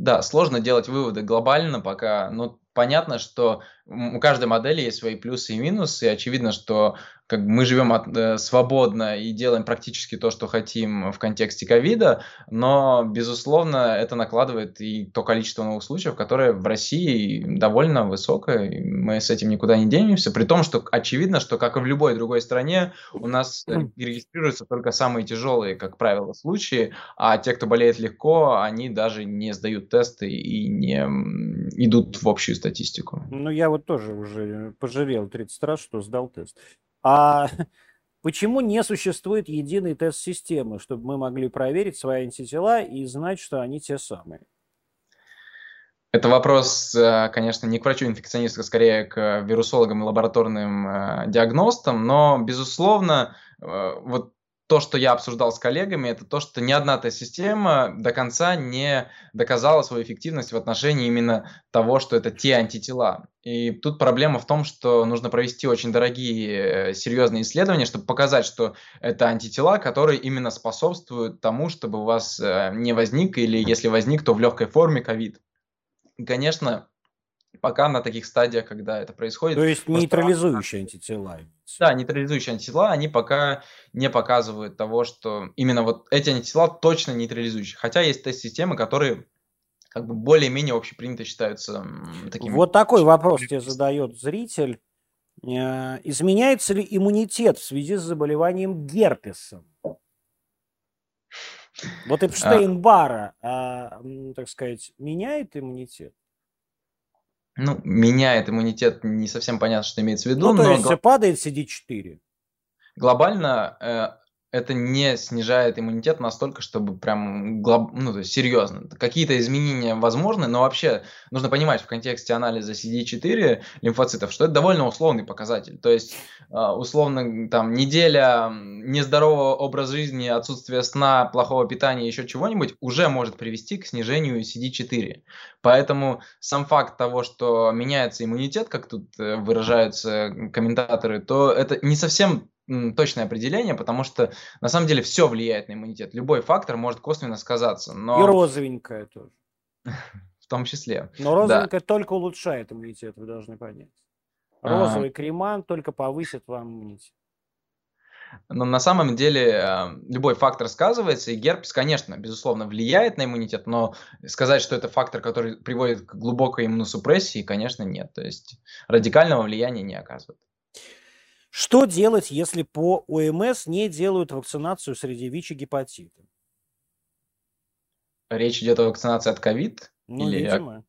Да, сложно делать выводы глобально пока, но понятно, что у каждой модели есть свои плюсы и минусы, и очевидно, что как мы живем от, э, свободно и делаем практически то, что хотим в контексте ковида, но, безусловно, это накладывает и то количество новых случаев, которое в России довольно высокое, и мы с этим никуда не денемся, при том, что очевидно, что, как и в любой другой стране, у нас э, регистрируются только самые тяжелые, как правило, случаи, а те, кто болеет легко, они даже не сдают тесты и не идут в общую статистику. Ну, я вот тоже уже пожалел 30 раз, что сдал тест. А почему не существует единой тест-системы, чтобы мы могли проверить свои антитела и знать, что они те самые? Это вопрос, э, конечно, не к врачу-инфекционисту, а скорее к вирусологам и лабораторным э, диагностам, но, безусловно, э, вот то, что я обсуждал с коллегами, это то, что ни одна тест-система до конца не доказала свою эффективность в отношении именно того, что это те антитела. И тут проблема в том, что нужно провести очень дорогие, э, серьезные исследования, чтобы показать, что это антитела, которые именно способствуют тому, чтобы у вас э, не возник, или если возник, то в легкой форме ковид. Конечно, пока на таких стадиях, когда это происходит. То есть нейтрализующие антитела. Да, нейтрализующие антитела, они пока не показывают того, что именно вот эти антитела точно нейтрализующие. Хотя есть тест-системы, которые как бы более-менее общепринято считаются такими. Вот такой вопрос тебе задает зритель. Э, изменяется ли иммунитет в связи с заболеванием герпесом? Вот Эпштейн-Бара, а, так сказать, меняет иммунитет? Ну, меняет иммунитет, не совсем понятно, что имеется в виду. Ну, то но есть падает CD4. Глобально э, это не снижает иммунитет настолько, чтобы прям глоб... ну, то есть серьезно. Какие-то изменения возможны, но вообще нужно понимать в контексте анализа CD4 лимфоцитов, что это довольно условный показатель. То есть, а, условно, там, неделя нездорового образа жизни, отсутствие сна, плохого питания, еще чего-нибудь уже может привести к снижению CD4. Поэтому сам факт того, что меняется иммунитет, как тут э, выражаются комментаторы, то это не совсем точное определение, потому что на самом деле все влияет на иммунитет. Любой фактор может косвенно сказаться. Но... И розовенькая тоже. В том числе. Но розовенькая да. только улучшает иммунитет, вы должны понять. Розовый а... креман только повысит вам иммунитет. Но на самом деле э, любой фактор сказывается, и герпес, конечно, безусловно, влияет на иммунитет, но сказать, что это фактор, который приводит к глубокой иммуносупрессии, конечно, нет. То есть радикального влияния не оказывает. Что делать, если по ОМС не делают вакцинацию среди ВИЧ и гепатита? Речь идет о вакцинации от ковид? Ну, или видимо.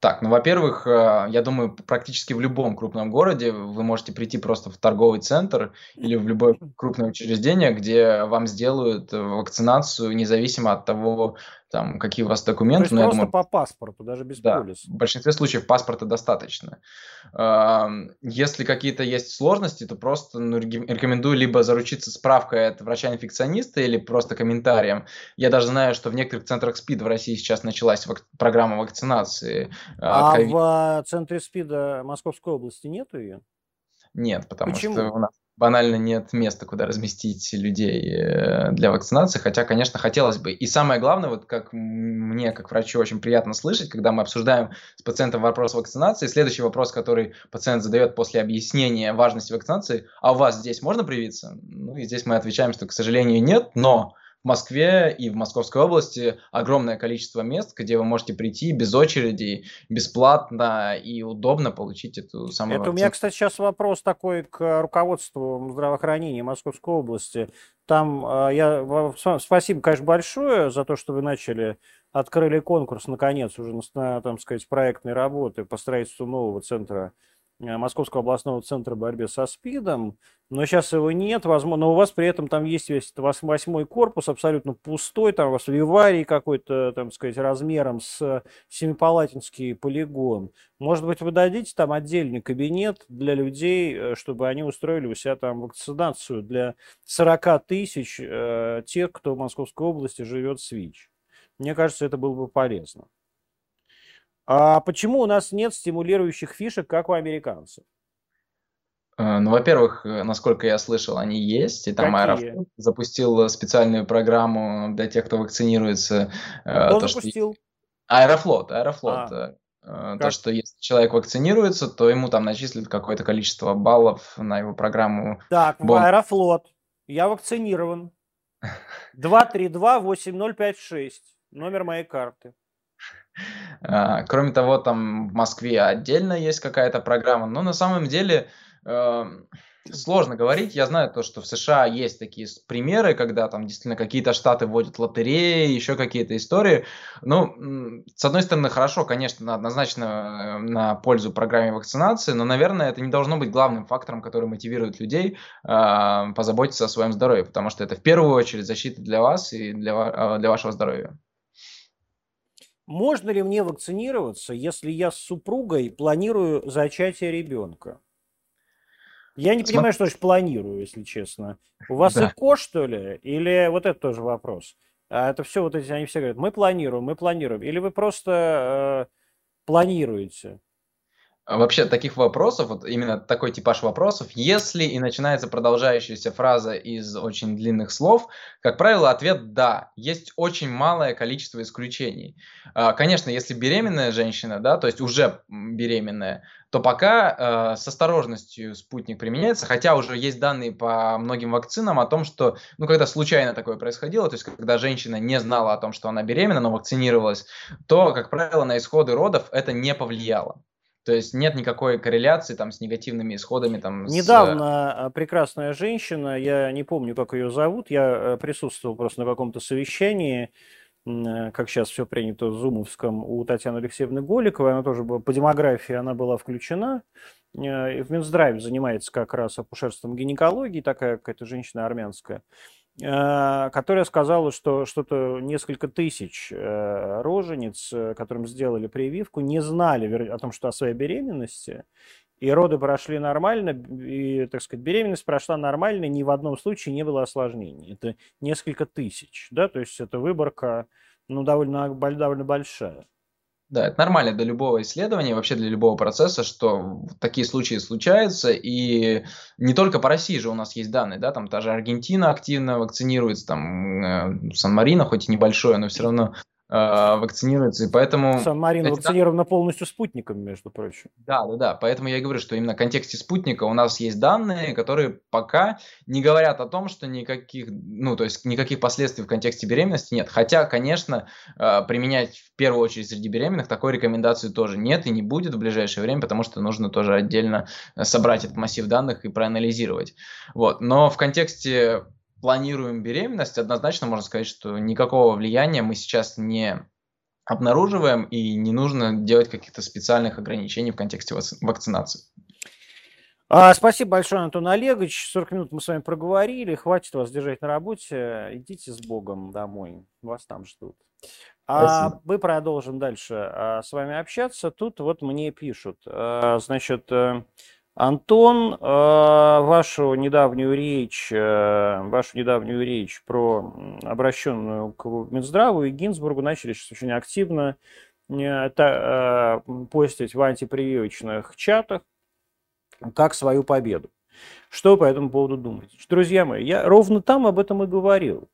Так, ну, во-первых, э, я думаю, практически в любом крупном городе вы можете прийти просто в торговый центр или в любое крупное учреждение, где вам сделают вакцинацию, независимо от того, там, какие у вас То документы, есть но я просто думаю, по паспорту, даже без да, полиса. в большинстве случаев паспорта достаточно. Если какие-то есть сложности, то просто ну, рекомендую либо заручиться справкой от врача-инфекциониста или просто комментарием. Я даже знаю, что в некоторых центрах СПИД в России сейчас началась вак- программа вакцинации а, А в а, центре СПИДа Московской области нету ее? Нет, потому что Почему? у нас банально нет места, куда разместить людей э, для вакцинации, хотя, конечно, хотелось бы. И самое главное, вот как мне, как врачу, очень приятно слышать, когда мы обсуждаем с пациентом вопрос вакцинации, следующий вопрос, который пациент задает после объяснения важности вакцинации, а у вас здесь можно привиться? Ну и здесь мы отвечаем, что, к сожалению, нет, но в Москве и в Московской области огромное количество мест, где вы можете прийти без очереди, бесплатно и удобно получить эту самую Это у меня, кстати, сейчас вопрос такой к руководству здравоохранения Московской области. Там а, я спасибо, конечно, большое за то, что вы начали, открыли конкурс, наконец, уже на, на, там сказать, проектной работы по строительству нового центра э, Московского областного центра борьбы со СПИДом, но сейчас его нет, возможно, но у вас при этом там есть весь восьмой корпус абсолютно пустой, там у вас виварий какой-то, там сказать, размером с Семипалатинский полигон. Может быть, вы дадите там отдельный кабинет для людей, э, чтобы они устроили у себя там вакцинацию для 40 тысяч э, тех, кто в Московской области живет с ВИЧ. Мне кажется, это было бы полезно. А почему у нас нет стимулирующих фишек, как у американцев? Э, Ну, во-первых, э, насколько я слышал, они есть, и там? Аэрофлот запустил специальную программу для тех, кто вакцинируется. э, Кто То, что запустил? Аэрофлот, Аэрофлот, А, э, э, то, как? что если человек вакцинируется, то ему там начислят какое-то количество баллов на его программу Так, в бонус. Аэрофлот. Я вакцинирован. 232-8056. Номер моей карты. А, Кроме того, там в Москве отдельно есть какая-то программа. Но на самом деле э, сложно говорить. Я знаю то, что в США есть такие примеры, когда там действительно какие-то штаты вводят лотереи, еще какие-то истории. Ну, с одной стороны, хорошо, конечно, однозначно э, на пользу программе вакцинации, но, наверное, это не должно быть главным фактором, который мотивирует людей а, позаботиться о своем здоровье, потому что это в первую очередь защита для вас и для, а, для вашего здоровья. Можно ли мне вакцинироваться, если я с супругой планирую зачатие ребенка? Я не понимаю, что значит планирую, если честно. У вас Да. ЭКО, что ли? Или вот это тоже вопрос? А это все вот эти, они все говорят, мы планируем, мы планируем. Или вы просто э, планируете? А Вообще таких вопросов, вот именно такой типаж вопросов, если и начинается продолжающаяся фраза из очень длинных слов, как правило, ответ «да». Есть очень малое количество исключений. А, Конечно, если беременная женщина, да, то есть уже беременная, то пока э, с осторожностью спутник применяется, хотя уже есть данные по многим вакцинам о том, что, ну, когда случайно такое происходило, то есть когда женщина не знала о том, что она беременна, но вакцинировалась, то, как правило, на исходы родов это не повлияло. То есть нет никакой корреляции там с негативными исходами там с... Недавно а, прекрасная женщина, я не помню, как ее зовут, я э, присутствовал просто на каком-то совещании, э, как сейчас все принято в Зумовском, у Татьяны Алексеевны Голиковой, она тоже была, по демографии она была включена, э, в Минздраве занимается как раз акушерством гинекологии, такая какая-то женщина армянская, которая сказала, что что-то несколько тысяч э, рожениц, э, которым сделали прививку, не знали о том, что о своей беременности, и роды прошли нормально, и, так сказать, беременность прошла нормально, ни в одном случае не было осложнений. Это несколько тысяч, да, то есть это выборка, ну, довольно, довольно большая. Да, это нормально для любого исследования, вообще для любого процесса, что такие случаи случаются, и не только по России же у нас есть данные, да, там та же Аргентина активно вакцинируется, там э, Сан-Марино, хоть и небольшое, но все равно вакцинируется, и поэтому... Сан-Марино эти вакцинирована полностью спутником, между прочим. Да, да, да. Поэтому я и говорю, что именно в контексте спутника у нас есть данные, которые пока не говорят о том, что никаких, ну, то есть никаких последствий в контексте беременности нет. Хотя, конечно, э, применять в первую очередь среди беременных такой рекомендации тоже нет и не будет в ближайшее время, потому что нужно тоже отдельно э, собрать этот массив данных и проанализировать. Вот. Но в контексте планируем беременность, однозначно можно сказать, что никакого влияния мы сейчас не обнаруживаем, и не нужно делать каких-то специальных ограничений в контексте вакцинации. А, спасибо большое, Антон Олегович. 40 минут мы с вами проговорили. Хватит вас держать на работе. Идите с Богом домой. Вас там ждут. А мы продолжим дальше а, с вами общаться. Тут вот мне пишут, а, значит, э, Антон, а, вашу недавнюю речь, э, вашу недавнюю речь про обращенную к Минздраву и Гинзбургу начали сейчас очень активно это, постить в антипрививочных чатах как свою победу. Что вы по этому поводу думаете? Друзья мои, я ровно там об этом и говорил.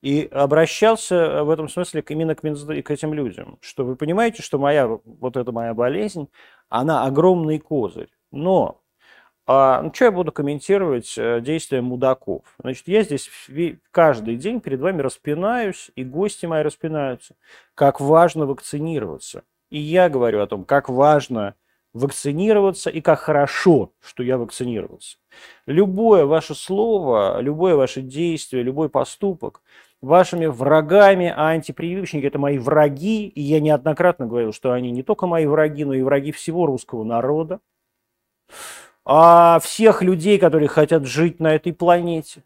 И обращался в этом смысле именно к, к этим людям, что вы понимаете, что моя, вот эта моя болезнь, она огромный козырь. Но а, ну, что я буду комментировать э, действия мудаков? Значит, я здесь каждый день перед вами распинаюсь, и гости мои распинаются, как важно вакцинироваться. И я говорю о том, как важно вакцинироваться и как хорошо, что я вакцинировался. Любое ваше слово, любое ваше действие, любой поступок вашими врагами, а антипрививочники – это мои враги, и я неоднократно говорил, что они не только мои враги, но и враги всего русского народа, а всех людей, которые хотят жить на этой планете.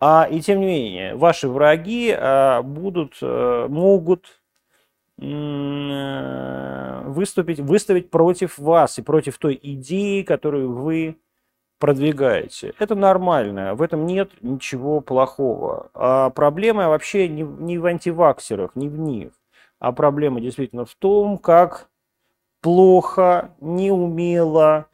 А, и тем не менее, ваши враги а, будут, а, могут Э, выступить, выставить против вас и против той идеи, которую вы продвигаете. Это нормально, в этом нет ничего плохого. А проблема вообще не, не в антиваксерах, не в них, а проблема действительно в том, как плохо, неумело,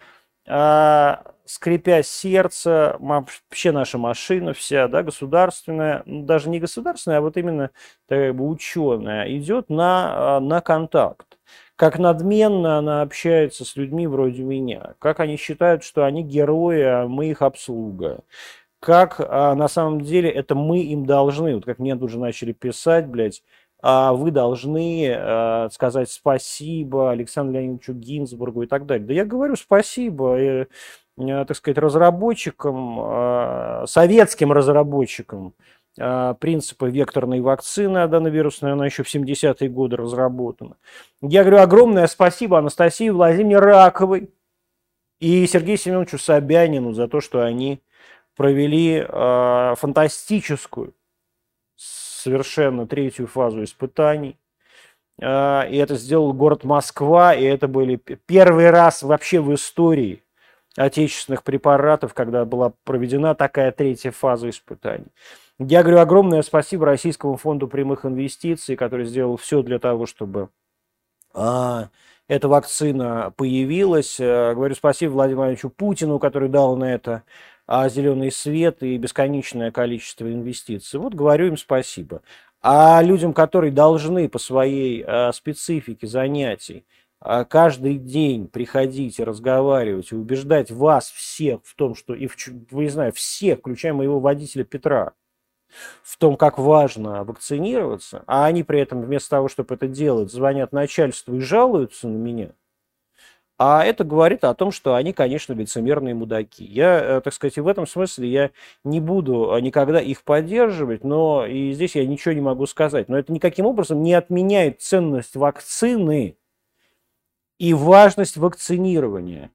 а, скрипя сердце, вообще наша машина вся, да, государственная, ну, даже не государственная, а вот именно как бы ученая, идет на, а, на контакт. Как надменно она общается с людьми вроде меня, как они считают, что они герои, а мы их обслуга как а, на самом деле это мы им должны, вот как мне тут же начали писать, блядь, вы должны а, сказать спасибо Александру Леонидовичу Гинзбургу и так далее. Да я говорю спасибо, Э, так сказать, разработчикам, э, советским разработчикам э, принципа векторной вакцины аденовирусной, она еще в 70-е годы разработана. Я говорю огромное спасибо Анастасии Владимировне Раковой и Сергею Семеновичу Собянину за то, что они провели фантастическую совершенно третью фазу испытаний. И это сделал город Москва, и это были первый раз вообще в истории отечественных препаратов, когда была проведена такая третья фаза испытаний. Я говорю огромное спасибо Российскому фонду прямых инвестиций, который сделал все для того, чтобы а, эта вакцина появилась. А, говорю спасибо Владимиру Владимировичу Путину, который дал на это а, зеленый свет и бесконечное количество инвестиций. Вот говорю им спасибо. А людям, которые должны по своей а, специфике занятий а каждый день приходить и разговаривать и убеждать вас всех в том, что, и вы знаю, всех, включая моего водителя Петра, в том, как важно вакцинироваться, а они при этом вместо того, чтобы это делать, звонят начальству и жалуются на меня, а это говорит о том, что они, конечно, лицемерные мудаки. Я, э, так сказать, в этом смысле я не буду никогда их поддерживать, но и здесь я ничего не могу сказать. Но это никаким образом не отменяет ценность вакцины, и важность вакцинирования.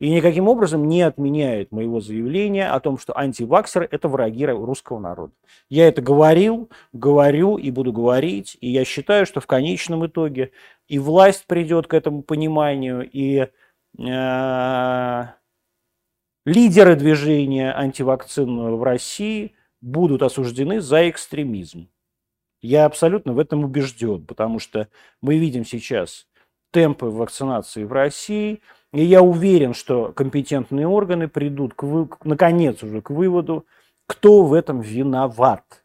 И никаким образом не отменяет моего заявления о том, что антиваксеры – это враги русского народа. Я это говорил, говорю и буду говорить, и я считаю, что в конечном итоге и власть придет к этому пониманию, и э, лидеры движения антивакцинного в России будут осуждены за экстремизм. Я абсолютно в этом убежден, потому что мы видим сейчас темпы вакцинации в России. И я уверен, что компетентные органы придут, к вы, наконец, уже к выводу, кто в этом виноват.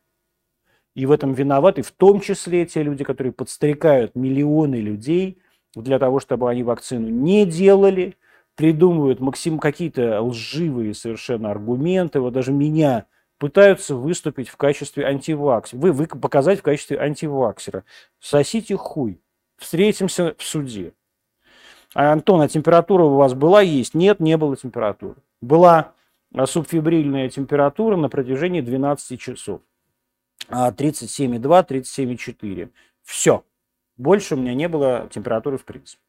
И в этом виноваты в том числе те люди, которые подстрекают миллионы людей для того, чтобы они вакцину не делали, придумывают максим какие-то лживые совершенно аргументы. Вот даже меня пытаются выступить в качестве антиваксера. Вы, вы показать в качестве антиваксера. Сосите хуй. Встретимся в суде. А, Антон, а температура у вас была? Есть? Нет, не было температуры. Была субфибрильная температура на протяжении 12 часов. 37,2, 37,4. Все. Больше у меня не было температуры в принципе.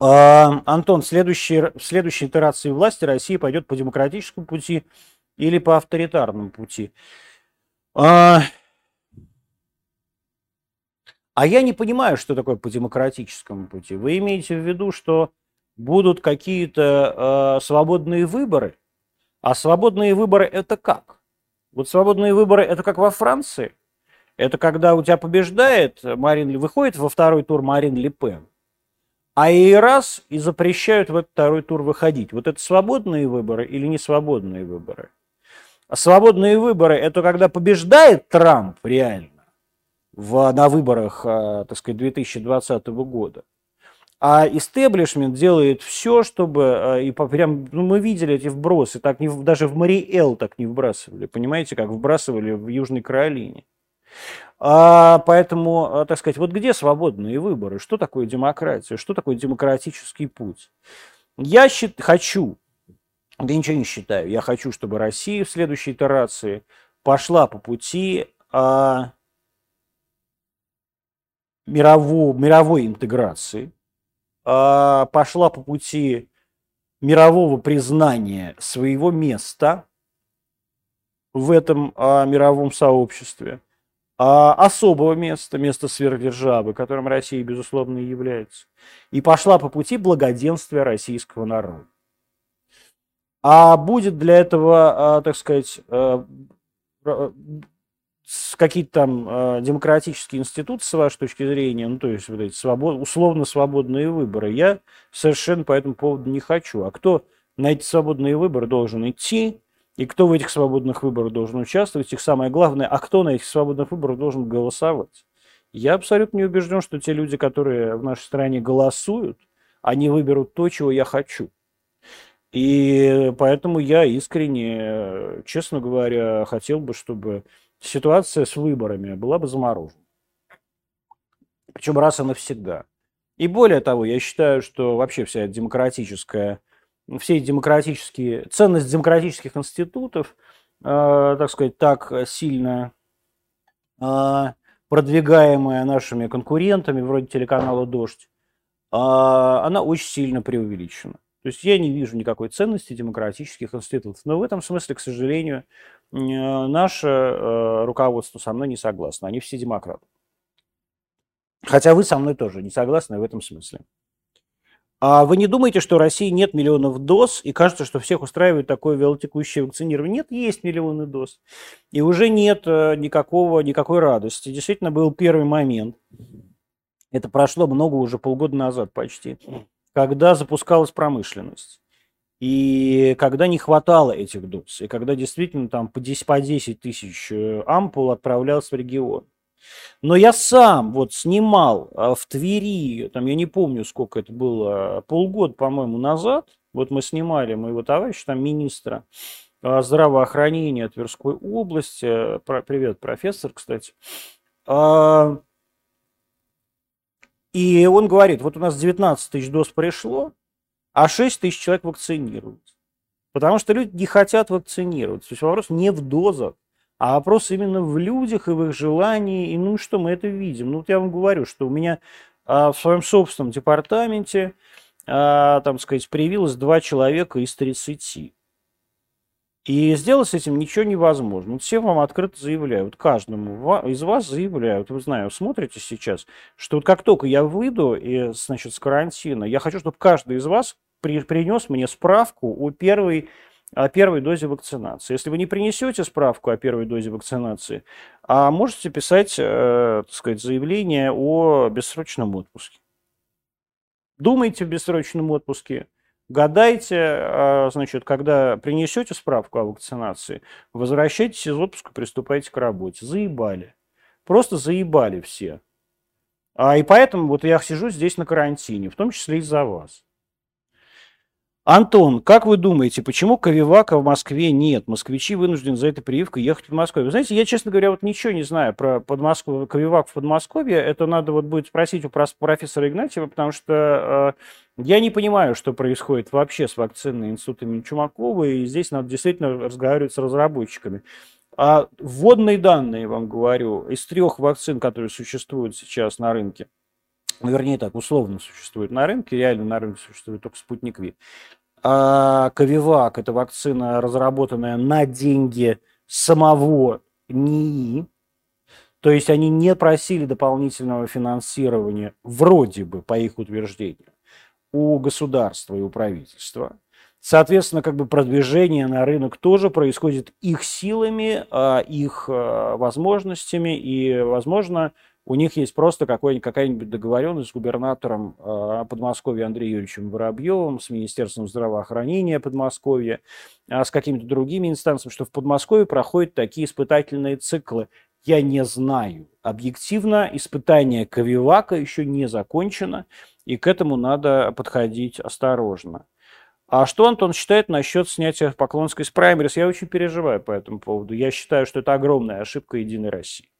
А, Антон, следующий, в следующей итерации власти Россия пойдет по демократическому пути или по авторитарному пути? А я не понимаю, что такое по демократическому пути. Вы имеете в виду, что будут какие-то э, свободные выборы? А свободные выборы это как? Вот свободные выборы это как во Франции. Это когда у тебя побеждает Марин, выходит во второй тур Марин Ле Пен, а и раз и запрещают в этот второй тур выходить. Вот это свободные выборы или не свободные выборы? А свободные выборы это когда побеждает Трамп реально в, на выборах, а, так сказать, 2020 года. А истеблишмент делает все, чтобы, а, и прям, ну, мы видели эти вбросы, так не, даже в Мариэл так не вбрасывали, понимаете, как вбрасывали в Южной Каролине. А, поэтому, а, так сказать, вот где свободные выборы? Что такое демократия? Что такое демократический путь? Я счит, хочу, да ничего не считаю, я хочу, чтобы Россия в следующей итерации пошла по пути а, мировой, мировой интеграции, а, пошла по пути мирового признания своего места в этом а, мировом сообществе, а, особого места, места сверхдержавы, которым Россия, безусловно, и является, и пошла по пути благоденствия российского народа. А будет для этого, так сказать, какие-то там э, демократические институты, с вашей точки зрения, ну, то есть вот эти свобод, условно свободные выборы, я совершенно по этому поводу не хочу. А кто на эти свободные выборы должен идти, и кто в этих свободных выборах должен участвовать, и самое главное, а кто на этих свободных выборах должен голосовать. Я абсолютно не убежден, что те люди, которые в нашей стране голосуют, они выберут то, чего я хочу. И поэтому я искренне, честно говоря, хотел бы, чтобы ситуация с выборами была бы заморожена. Причем раз и навсегда. И более того, я считаю, что вообще вся демократическая, все демократические, ценность демократических институтов, э, так сказать, так сильно э, продвигаемая нашими конкурентами, вроде телеканала «Дождь», э, она очень сильно преувеличена. То есть я не вижу никакой ценности демократических институтов. Но в этом смысле, к сожалению, наше э, руководство со мной не согласно. Они все демократы. Хотя вы со мной тоже не согласны в этом смысле. А вы не думаете, что в России нет миллионов доз, и кажется, что всех устраивает такое велотекущее вакцинирование? Нет, есть миллионы доз. И уже нет э, никакого, никакой радости. Действительно, был первый момент. Это прошло много, уже полгода назад почти когда запускалась промышленность. И когда не хватало этих доз, и когда действительно там по 10, по 10 тысяч э, ампул отправлялось в регион. Но я сам вот снимал а, в Твери, там я не помню, сколько это было, полгода, по-моему, назад, вот мы снимали моего товарища, там министра а, здравоохранения Тверской области, привет, профессор, кстати, а, и он говорит, вот у нас 19 тысяч доз пришло, а 6 тысяч человек вакцинируются. Потому что люди не хотят вакцинироваться. То есть вопрос не в дозах, а вопрос именно в людях и в их желании. И ну что мы это видим? Ну вот я вам говорю, что у меня а, в своем собственном департаменте, а, там сказать, появилось два человека из 30. И сделать с этим ничего невозможно. Вот все вам открыто заявляют, каждому из вас заявляют, вы знаю, смотрите сейчас, что вот как только я выйду и, значит, с карантина, я хочу, чтобы каждый из вас при, принес мне справку о первой, о первой дозе вакцинации. Если вы не принесете справку о первой дозе вакцинации, а можете писать, э, так сказать, заявление о бессрочном отпуске. Думайте в бессрочном отпуске, гадайте, а, значит, когда принесете справку о вакцинации, возвращайтесь из отпуска, приступайте к работе. Заебали. Просто заебали все. А, и поэтому вот я сижу здесь на карантине, в том числе из-за вас. Антон, как вы думаете, почему Ковивака в Москве нет? Москвичи вынуждены за этой прививкой ехать в Москву. Вы знаете, я, честно говоря, вот ничего не знаю про Подмосковье, Ковивак в Подмосковье. Это надо вот будет спросить у профессора Игнатьева, потому что э, я не понимаю, что происходит вообще с вакциной института имени Чумакова, и здесь надо действительно разговаривать с разработчиками. А вводные данные, вам говорю, из трех вакцин, которые существуют сейчас на рынке, ну, вернее так, условно существует на рынке, реально на рынке существует только спутник Ви. А Ковивак – это вакцина, разработанная на деньги самого НИИ, То есть они не просили дополнительного финансирования, вроде бы, по их утверждению, у государства и у правительства. Соответственно, как бы продвижение на рынок тоже происходит их силами, а, их а, возможностями, и, возможно, у них есть просто какая-нибудь договоренность с губернатором а, Подмосковья Андреем Юрьевичем Воробьевым, с Министерством здравоохранения Подмосковья, с какими-то другими инстанциями, что в Подмосковье проходят такие испытательные циклы. Я не знаю. Объективно испытание Кавивака еще не закончено, и к этому надо подходить осторожно. А что Антон считает насчет снятия Поклонской с праймерис? Я очень переживаю по этому поводу. Я считаю, что это огромная ошибка Единой России.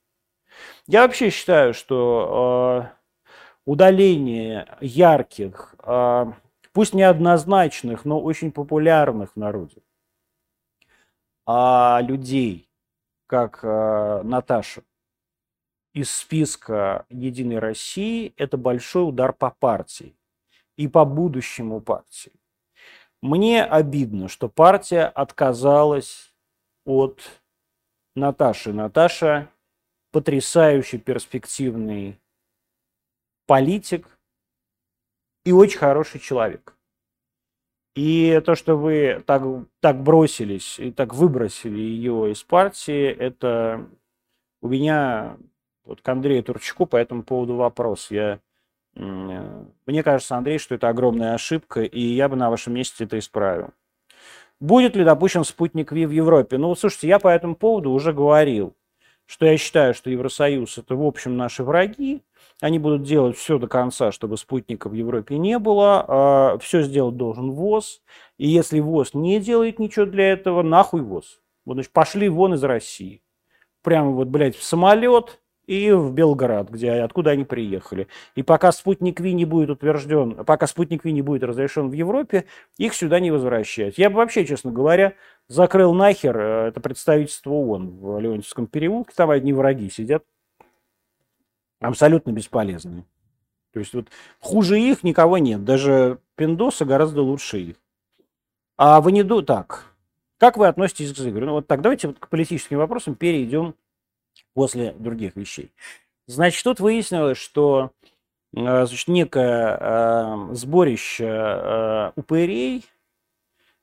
Я вообще считаю, что э, удаление ярких, э, пусть неоднозначных, но очень популярных в народе э, людей, как э, Наташа, из списка Единой России, это большой удар по партии и по будущему партии. Мне обидно, что партия отказалась от Наташи. Наташа потрясающий перспективный политик и очень хороший человек. И то, что вы так, так бросились и так выбросили ее из партии, это у меня вот к Андрею Турчаку по этому поводу вопрос. Я мне кажется, Андрей, что это огромная ошибка, и я бы на вашем месте это исправил. Будет ли допущен спутник Ви в Европе? Ну, слушайте, я по этому поводу уже говорил, что я считаю, что Евросоюз это, в общем, наши враги. Они будут делать все до конца, чтобы спутника в Европе не было. А все сделать должен ВОЗ. И если ВОЗ не делает ничего для этого, нахуй ВОЗ. Вот, значит, пошли вон из России. Прямо вот, блядь, в самолет, и в Белград, где, откуда они приехали. И пока спутник Ви не будет утвержден, пока спутник Ви не будет разрешен в Европе, их сюда не возвращать. Я бы вообще, честно говоря, закрыл нахер э, это представительство ООН в Леонтьевском переулке, там одни враги сидят, абсолютно бесполезные. То есть вот хуже их никого нет, даже Пиндоса гораздо лучше их. А вы не. Так, как вы относитесь к Игорю? Ну вот так, давайте вот к политическим вопросам перейдем после других вещей. Значит, тут выяснилось, что э, значит, некое э, сборище э, упырей,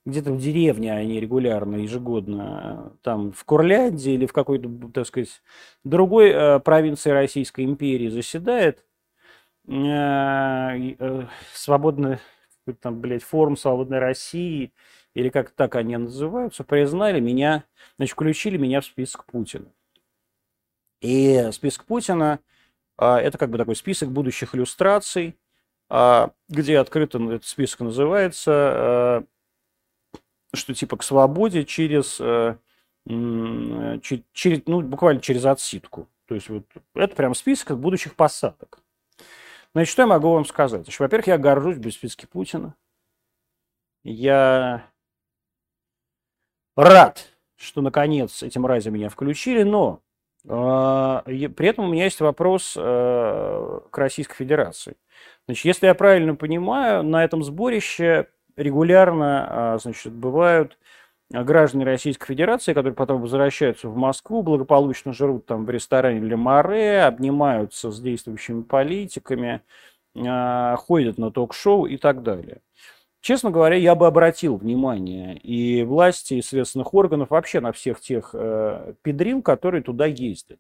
где-то в деревне они регулярно, ежегодно, там в Курляндии или в какой-то, так сказать, другой провинции Российской империи заседает свободный, там, блядь, форум свободной России, или как так они называются, признали меня, значит, включили меня в список Путина. И список Путина а, – это как бы такой список будущих иллюстраций, а, где открыто этот список называется, а, что типа к свободе через, через ну, буквально через отсидку. То есть вот это прям список будущих посадок. Значит, что я могу вам сказать? Во-первых, я горжусь без списки Путина. Я рад, что наконец эти мрази меня включили, но при этом у меня есть вопрос э, к Российской Федерации. Значит, если я правильно понимаю, на этом сборище регулярно а, значит, бывают граждане Российской Федерации, которые потом возвращаются в Москву, благополучно жрут там в ресторане для Море, обнимаются с действующими политиками, а, ходят на ток-шоу и так далее. Честно говоря, я бы обратил внимание и власти, и следственных органов вообще на всех тех э, педрил, которые туда ездят.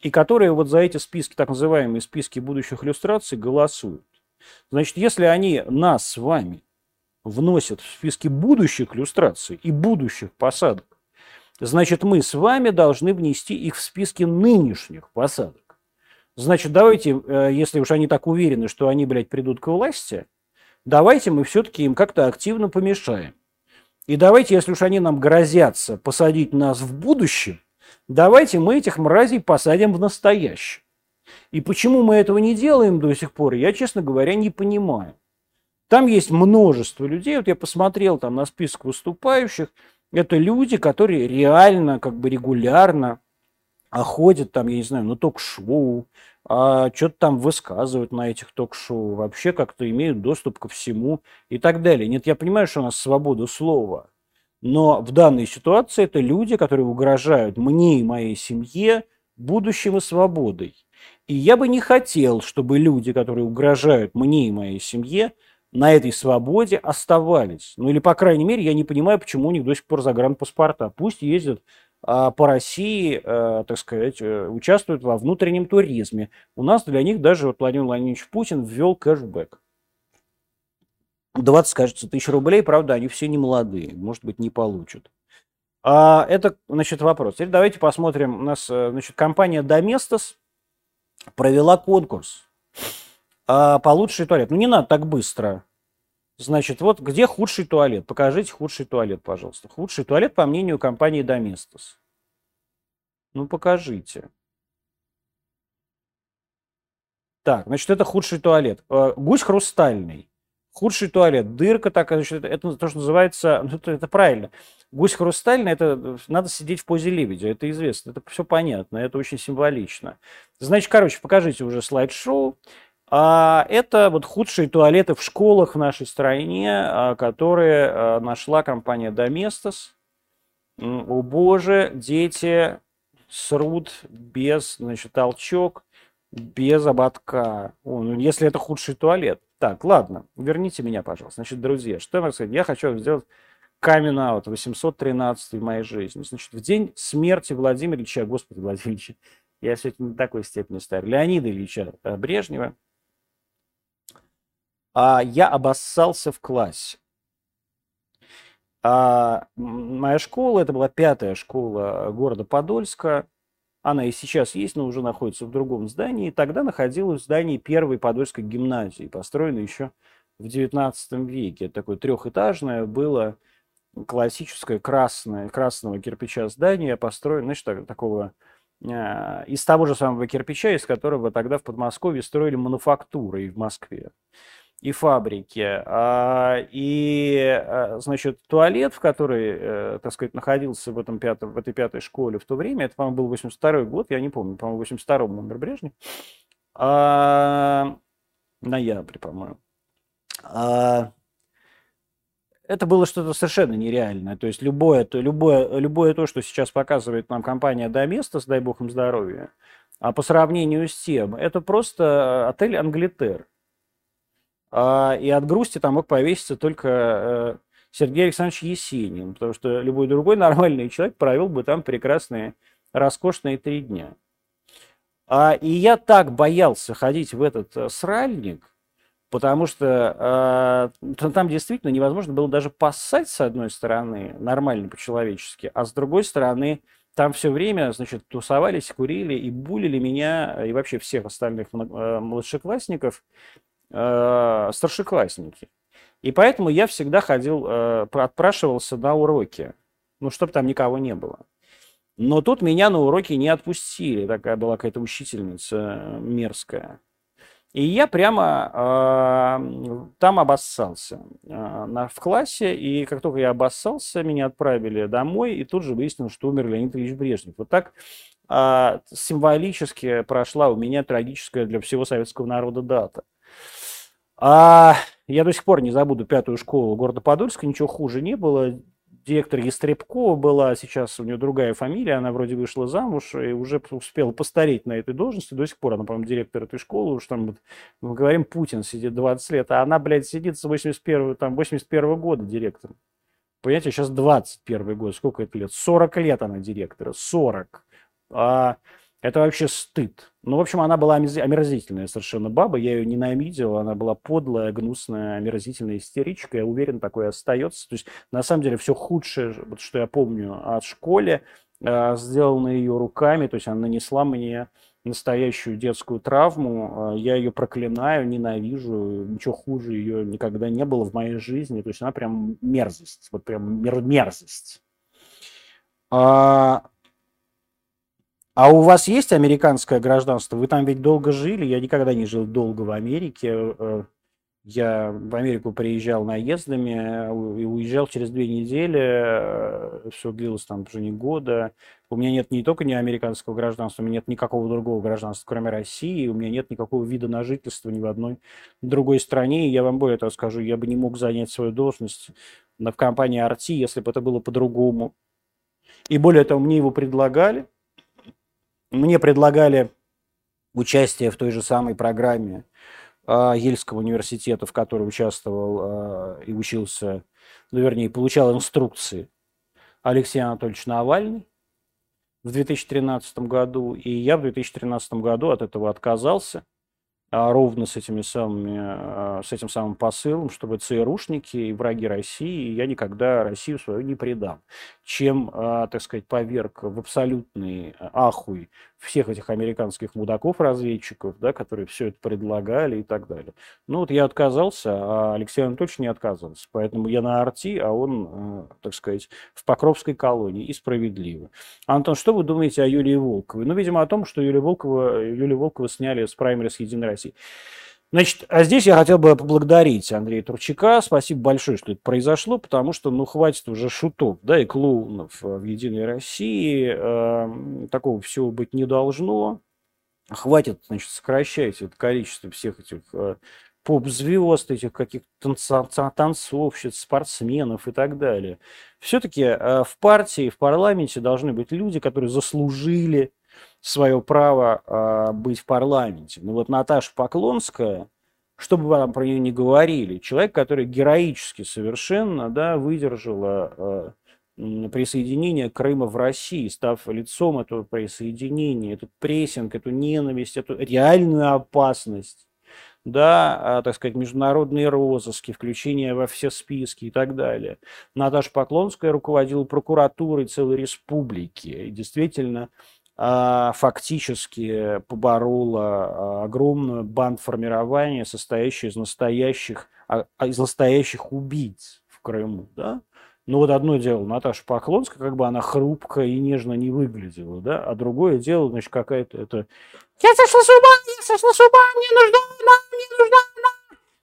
И которые вот за эти списки, так называемые списки будущих иллюстраций, голосуют. Значит, если они нас с вами вносят в списки будущих иллюстраций и будущих посадок, значит, мы с вами должны внести их в списки нынешних посадок. Значит, давайте, э, если уж они так уверены, что они, блядь, придут к власти – давайте мы все-таки им как-то активно помешаем. И давайте, если уж они нам грозятся посадить нас в будущем, давайте мы этих мразей посадим в настоящем. И почему мы этого не делаем до сих пор, я, честно говоря, не понимаю. Там есть множество людей, вот я посмотрел там на список выступающих, это люди, которые реально, как бы регулярно ходят там, я не знаю, на ток-шоу, а что-то там высказывают на этих ток-шоу, вообще как-то имеют доступ ко всему и так далее. Нет, я понимаю, что у нас свобода слова, но в данной ситуации это люди, которые угрожают мне и моей семье будущим и свободой. И я бы не хотел, чтобы люди, которые угрожают мне и моей семье, на этой свободе оставались. Ну или, по крайней мере, я не понимаю, почему у них до сих пор загранпаспорта. Пусть ездят по России, а, так сказать, э, участвуют во внутреннем туризме. У нас для них даже вот Владимир Владимирович Путин ввел кэшбэк. 20, кажется, тысяч рублей, правда, они все не молодые, может быть, не получат. А, это, значит, вопрос. Теперь давайте посмотрим. У нас, э, значит, компания Domestos провела конкурс а, по лучший туалет. Ну, не надо так быстро. Значит, вот где худший туалет? Покажите худший туалет, пожалуйста. Худший туалет, по мнению компании Domestos. Ну, покажите. Так, значит, это худший туалет. Э, гусь хрустальный. Худший туалет. Дырка такая, значит, это то, что называется, ну, это, это правильно. Гусь хрустальный, это надо сидеть в позе лебедя, это известно, это все понятно, это очень символично. Значит, короче, покажите уже слайд-шоу. А это вот худшие туалеты в школах в нашей стране, а, которые а, нашла компания Domestos. О боже, дети срут без, значит, толчок, без ободка. О, ну, если это худший туалет. Так, ладно, верните меня, пожалуйста. Значит, друзья, что я могу сказать? Я хочу сделать камин аут 813 в моей жизни. Значит, в день смерти Владимира Ильича, господи, Владимира Ильича, я все-таки не такой степени старый, Леонида Ильича э, Брежнева, а я обоссался в классе. А моя школа, это была пятая школа города Подольска, она и сейчас есть, но уже находится в другом здании. Тогда находилась в здании первой Подольской гимназии, построенной еще в XIX веке. Это такое трехэтажное было классическое красное, красного кирпича здание, построено, значит, такого а, из того же самого кирпича, из которого тогда в Подмосковье строили мануфактуры и в Москве и фабрики. А, и, а, значит, туалет, в который, э, так сказать, находился в, этом пятом, в этой пятой школе в то время, это, по-моему, был 82 год, я не помню, по-моему, 82 номер Брежнев, а, ноябрь, по-моему. Это было что-то совершенно нереальное. То есть любое то, любое, любое то, что сейчас показывает нам компания Доместос, дай бог им здоровья, а по сравнению с тем, это просто отель Англитер. А, и от грусти там мог повеситься только э, Сергей Александрович Есенин, потому что любой другой нормальный человек провел бы там прекрасные, роскошные три дня. А, и я так боялся ходить в этот э, сральник, потому что э, там действительно невозможно было даже поссать с одной стороны, нормально по-человечески, а с другой стороны там все время, значит, тусовались, курили и булили меня и вообще всех остальных младшеклассников э, старшеклассники. И поэтому я всегда ходил, э, отпрашивался на уроки, ну, чтобы там никого не было. Но тут меня на уроки не отпустили, такая была какая-то учительница мерзкая. И я прямо э, там обоссался э, на, в классе, и как только я обоссался, меня отправили домой, и тут же выяснилось, что умер Леонид Ильич Брежнев. Вот так э, символически прошла у меня трагическая для всего советского народа дата. А я до сих пор не забуду пятую школу города Подольска, ничего хуже не было. Директор Естребкова была, сейчас у нее другая фамилия, она вроде вышла замуж и уже успела постареть на этой должности. До сих пор она, по-моему, директор этой школы, уж там, вот, мы говорим, Путин сидит 20 лет, а она, блядь, сидит с 81, там, 81 года директором. Понимаете, сейчас 21 год, сколько это лет? 40 лет она директора, 40. А это вообще стыд. Ну, в общем, она была омерзительная совершенно баба. Я ее ненавидел. Она была подлая, гнусная, омерзительная истеричка. Я уверен, такое остается. То есть, на самом деле, все худшее, вот, что я помню от школе, э, сделано ее руками. То есть, она нанесла мне настоящую детскую травму. Э, я ее проклинаю, ненавижу. Ничего хуже ее никогда не было в моей жизни. То есть, она прям мерзость. Вот прям мерзость. А, а у вас есть американское гражданство? Вы там ведь долго жили. Я никогда не жил долго в Америке. Э, я в Америку приезжал наездами и уезжал через две недели. Э, Все длилось там уже не года. У меня нет не только не американского гражданства, у меня нет никакого другого гражданства, кроме России. У меня нет никакого вида на жительство ни в одной другой стране. И я вам более того скажу, я бы не мог занять свою должность в компании RT, если бы это было по-другому. И более того, мне его предлагали Мне предлагали участие в той же самой программе э, Ельского университета, в которой участвовал э, и учился, ну, вернее, получал инструкции. Алексей Анатольевич Навальный в 2013 году, и я в 2013 году от этого отказался – а, ровно с этими самыми, а, с этим самым посылом, чтобы ЦРУшники и враги России, я никогда Россию свою не предам. Чем, а, так сказать, поверг в абсолютный ахуй всех этих американских мудаков-разведчиков, да, которые все это предлагали и так далее. Ну вот я отказался, а Алексей Анатольевич не отказывался. Поэтому я на арти, а он, так сказать, в Покровской колонии. И справедливо. Антон, что вы думаете о Юлии Волковой? Ну, видимо, о том, что Юлию Волкова, Юлию Волкову сняли с праймерис Единой России. Значит, а здесь я хотел бы поблагодарить Андрея Турчака. Спасибо большое, что это произошло, потому что, ну, хватит уже шутов, да, и клоунов в «Единой России». Э, такого всего быть не должно. Хватит, значит, сокращать это количество всех этих э, поп-звезд, этих каких-то танцовщиц, спортсменов и так далее. Все-таки э, в партии, в парламенте должны быть люди, которые заслужили свое право э, быть в парламенте. Ну вот Наташа Поклонская, что бы вам про нее не говорили, человек, который героически совершенно да, выдержала э, присоединение Крыма в России, став лицом этого присоединения, этот прессинг, эту ненависть, эту реальную опасность да, так сказать, международные розыски, включение во все списки и так далее. Наташа Поклонская руководила прокуратурой целой республики. И действительно, а, фактически поборола а, огромную бандформирование, состоящее из настоящих, а, из настоящих убийц в Крыму. Да? Но вот одно дело, Наташа Поклонская, как бы она хрупкая и нежно не выглядела, да, а другое дело, значит, какая-то это «Я сошла с ума, я сошла с ума, мне нужна она, мне нужна она!»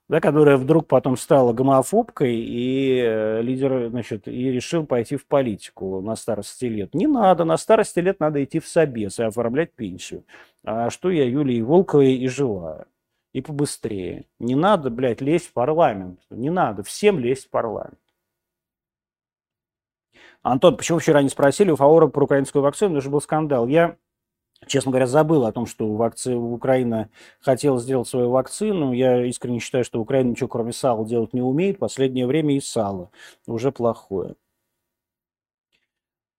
Да, которая вдруг потом стала гомофобкой и э, лидер, значит, и решил пойти в политику на старости лет. Не надо, на старости лет надо идти в собес и оформлять пенсию. А что я Юлии Волковой и желаю. И побыстрее. Не надо, блядь, лезть в парламент. Не надо всем лезть в парламент. Антон, почему вчера не спросили у Фаора про украинскую вакцину? Это же был скандал. Я, честно говоря, забыл о том, что вакци... Украина хотела сделать свою вакцину. Я искренне считаю, что Украина ничего кроме сала делать не умеет. Последнее время и сало уже плохое.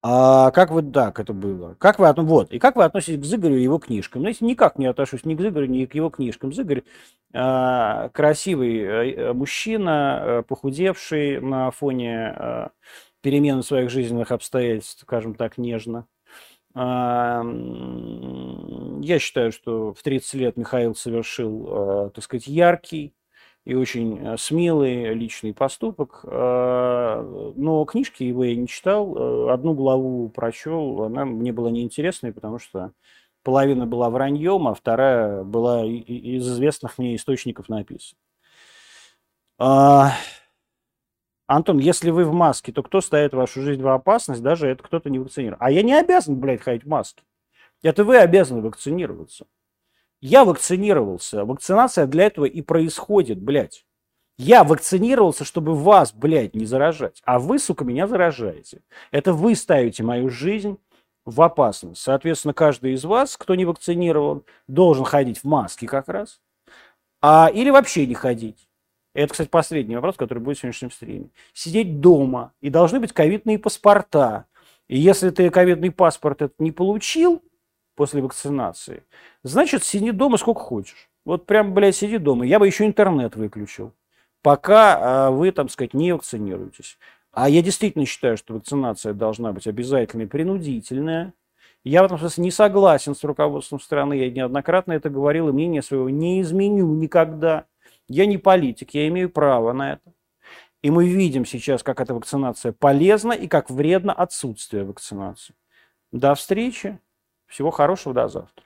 А как вы, так это было? Как вы, вот, и как вы относитесь к Зыгорю и его книжкам? Ну, если никак не отношусь ни к Зыгорю, ни к его книжкам. Зыгорь э, красивый мужчина, э, похудевший на фоне э, перемены своих жизненных обстоятельств, скажем так, нежно. Я считаю, что в 30 лет Михаил совершил, а, так сказать, яркий и очень а, смелый личный поступок. А, но книжки его я не читал. Одну главу прочел, она мне была неинтересной, потому что половина была враньем, а вторая была из известных мне источников написана. Антон, если вы в маске, то кто ставит вашу жизнь в опасность, даже это кто-то не вакцинирован. А я не обязан, блядь, ходить в маске. Это вы обязаны вакцинироваться. Я вакцинировался. Вакцинация для этого и происходит, блядь. Я вакцинировался, чтобы вас, блядь, не заражать. А вы, сука, меня заражаете. Это вы ставите мою жизнь в опасность. Соответственно, каждый из вас, кто не вакцинирован, должен ходить в маске как раз. А, или вообще не ходить. Это, кстати, последний вопрос, который будет в сегодняшнем стриме. Сидеть дома. И должны быть ковидные паспорта. И если ты ковидный паспорт этот не получил после вакцинации, значит, сиди дома сколько хочешь. Вот прям, блядь, сиди дома. Я бы еще интернет выключил. Пока а, вы, там сказать, не вакцинируетесь. А я действительно считаю, что вакцинация должна быть обязательной, принудительная. Я в этом смысле не согласен с руководством страны. Я неоднократно это говорил, и мнение своего не изменю никогда. Я не политик, я имею право на это. И мы видим сейчас, как эта вакцинация полезна и как вредно отсутствие вакцинации. До встречи. Всего хорошего, до завтра.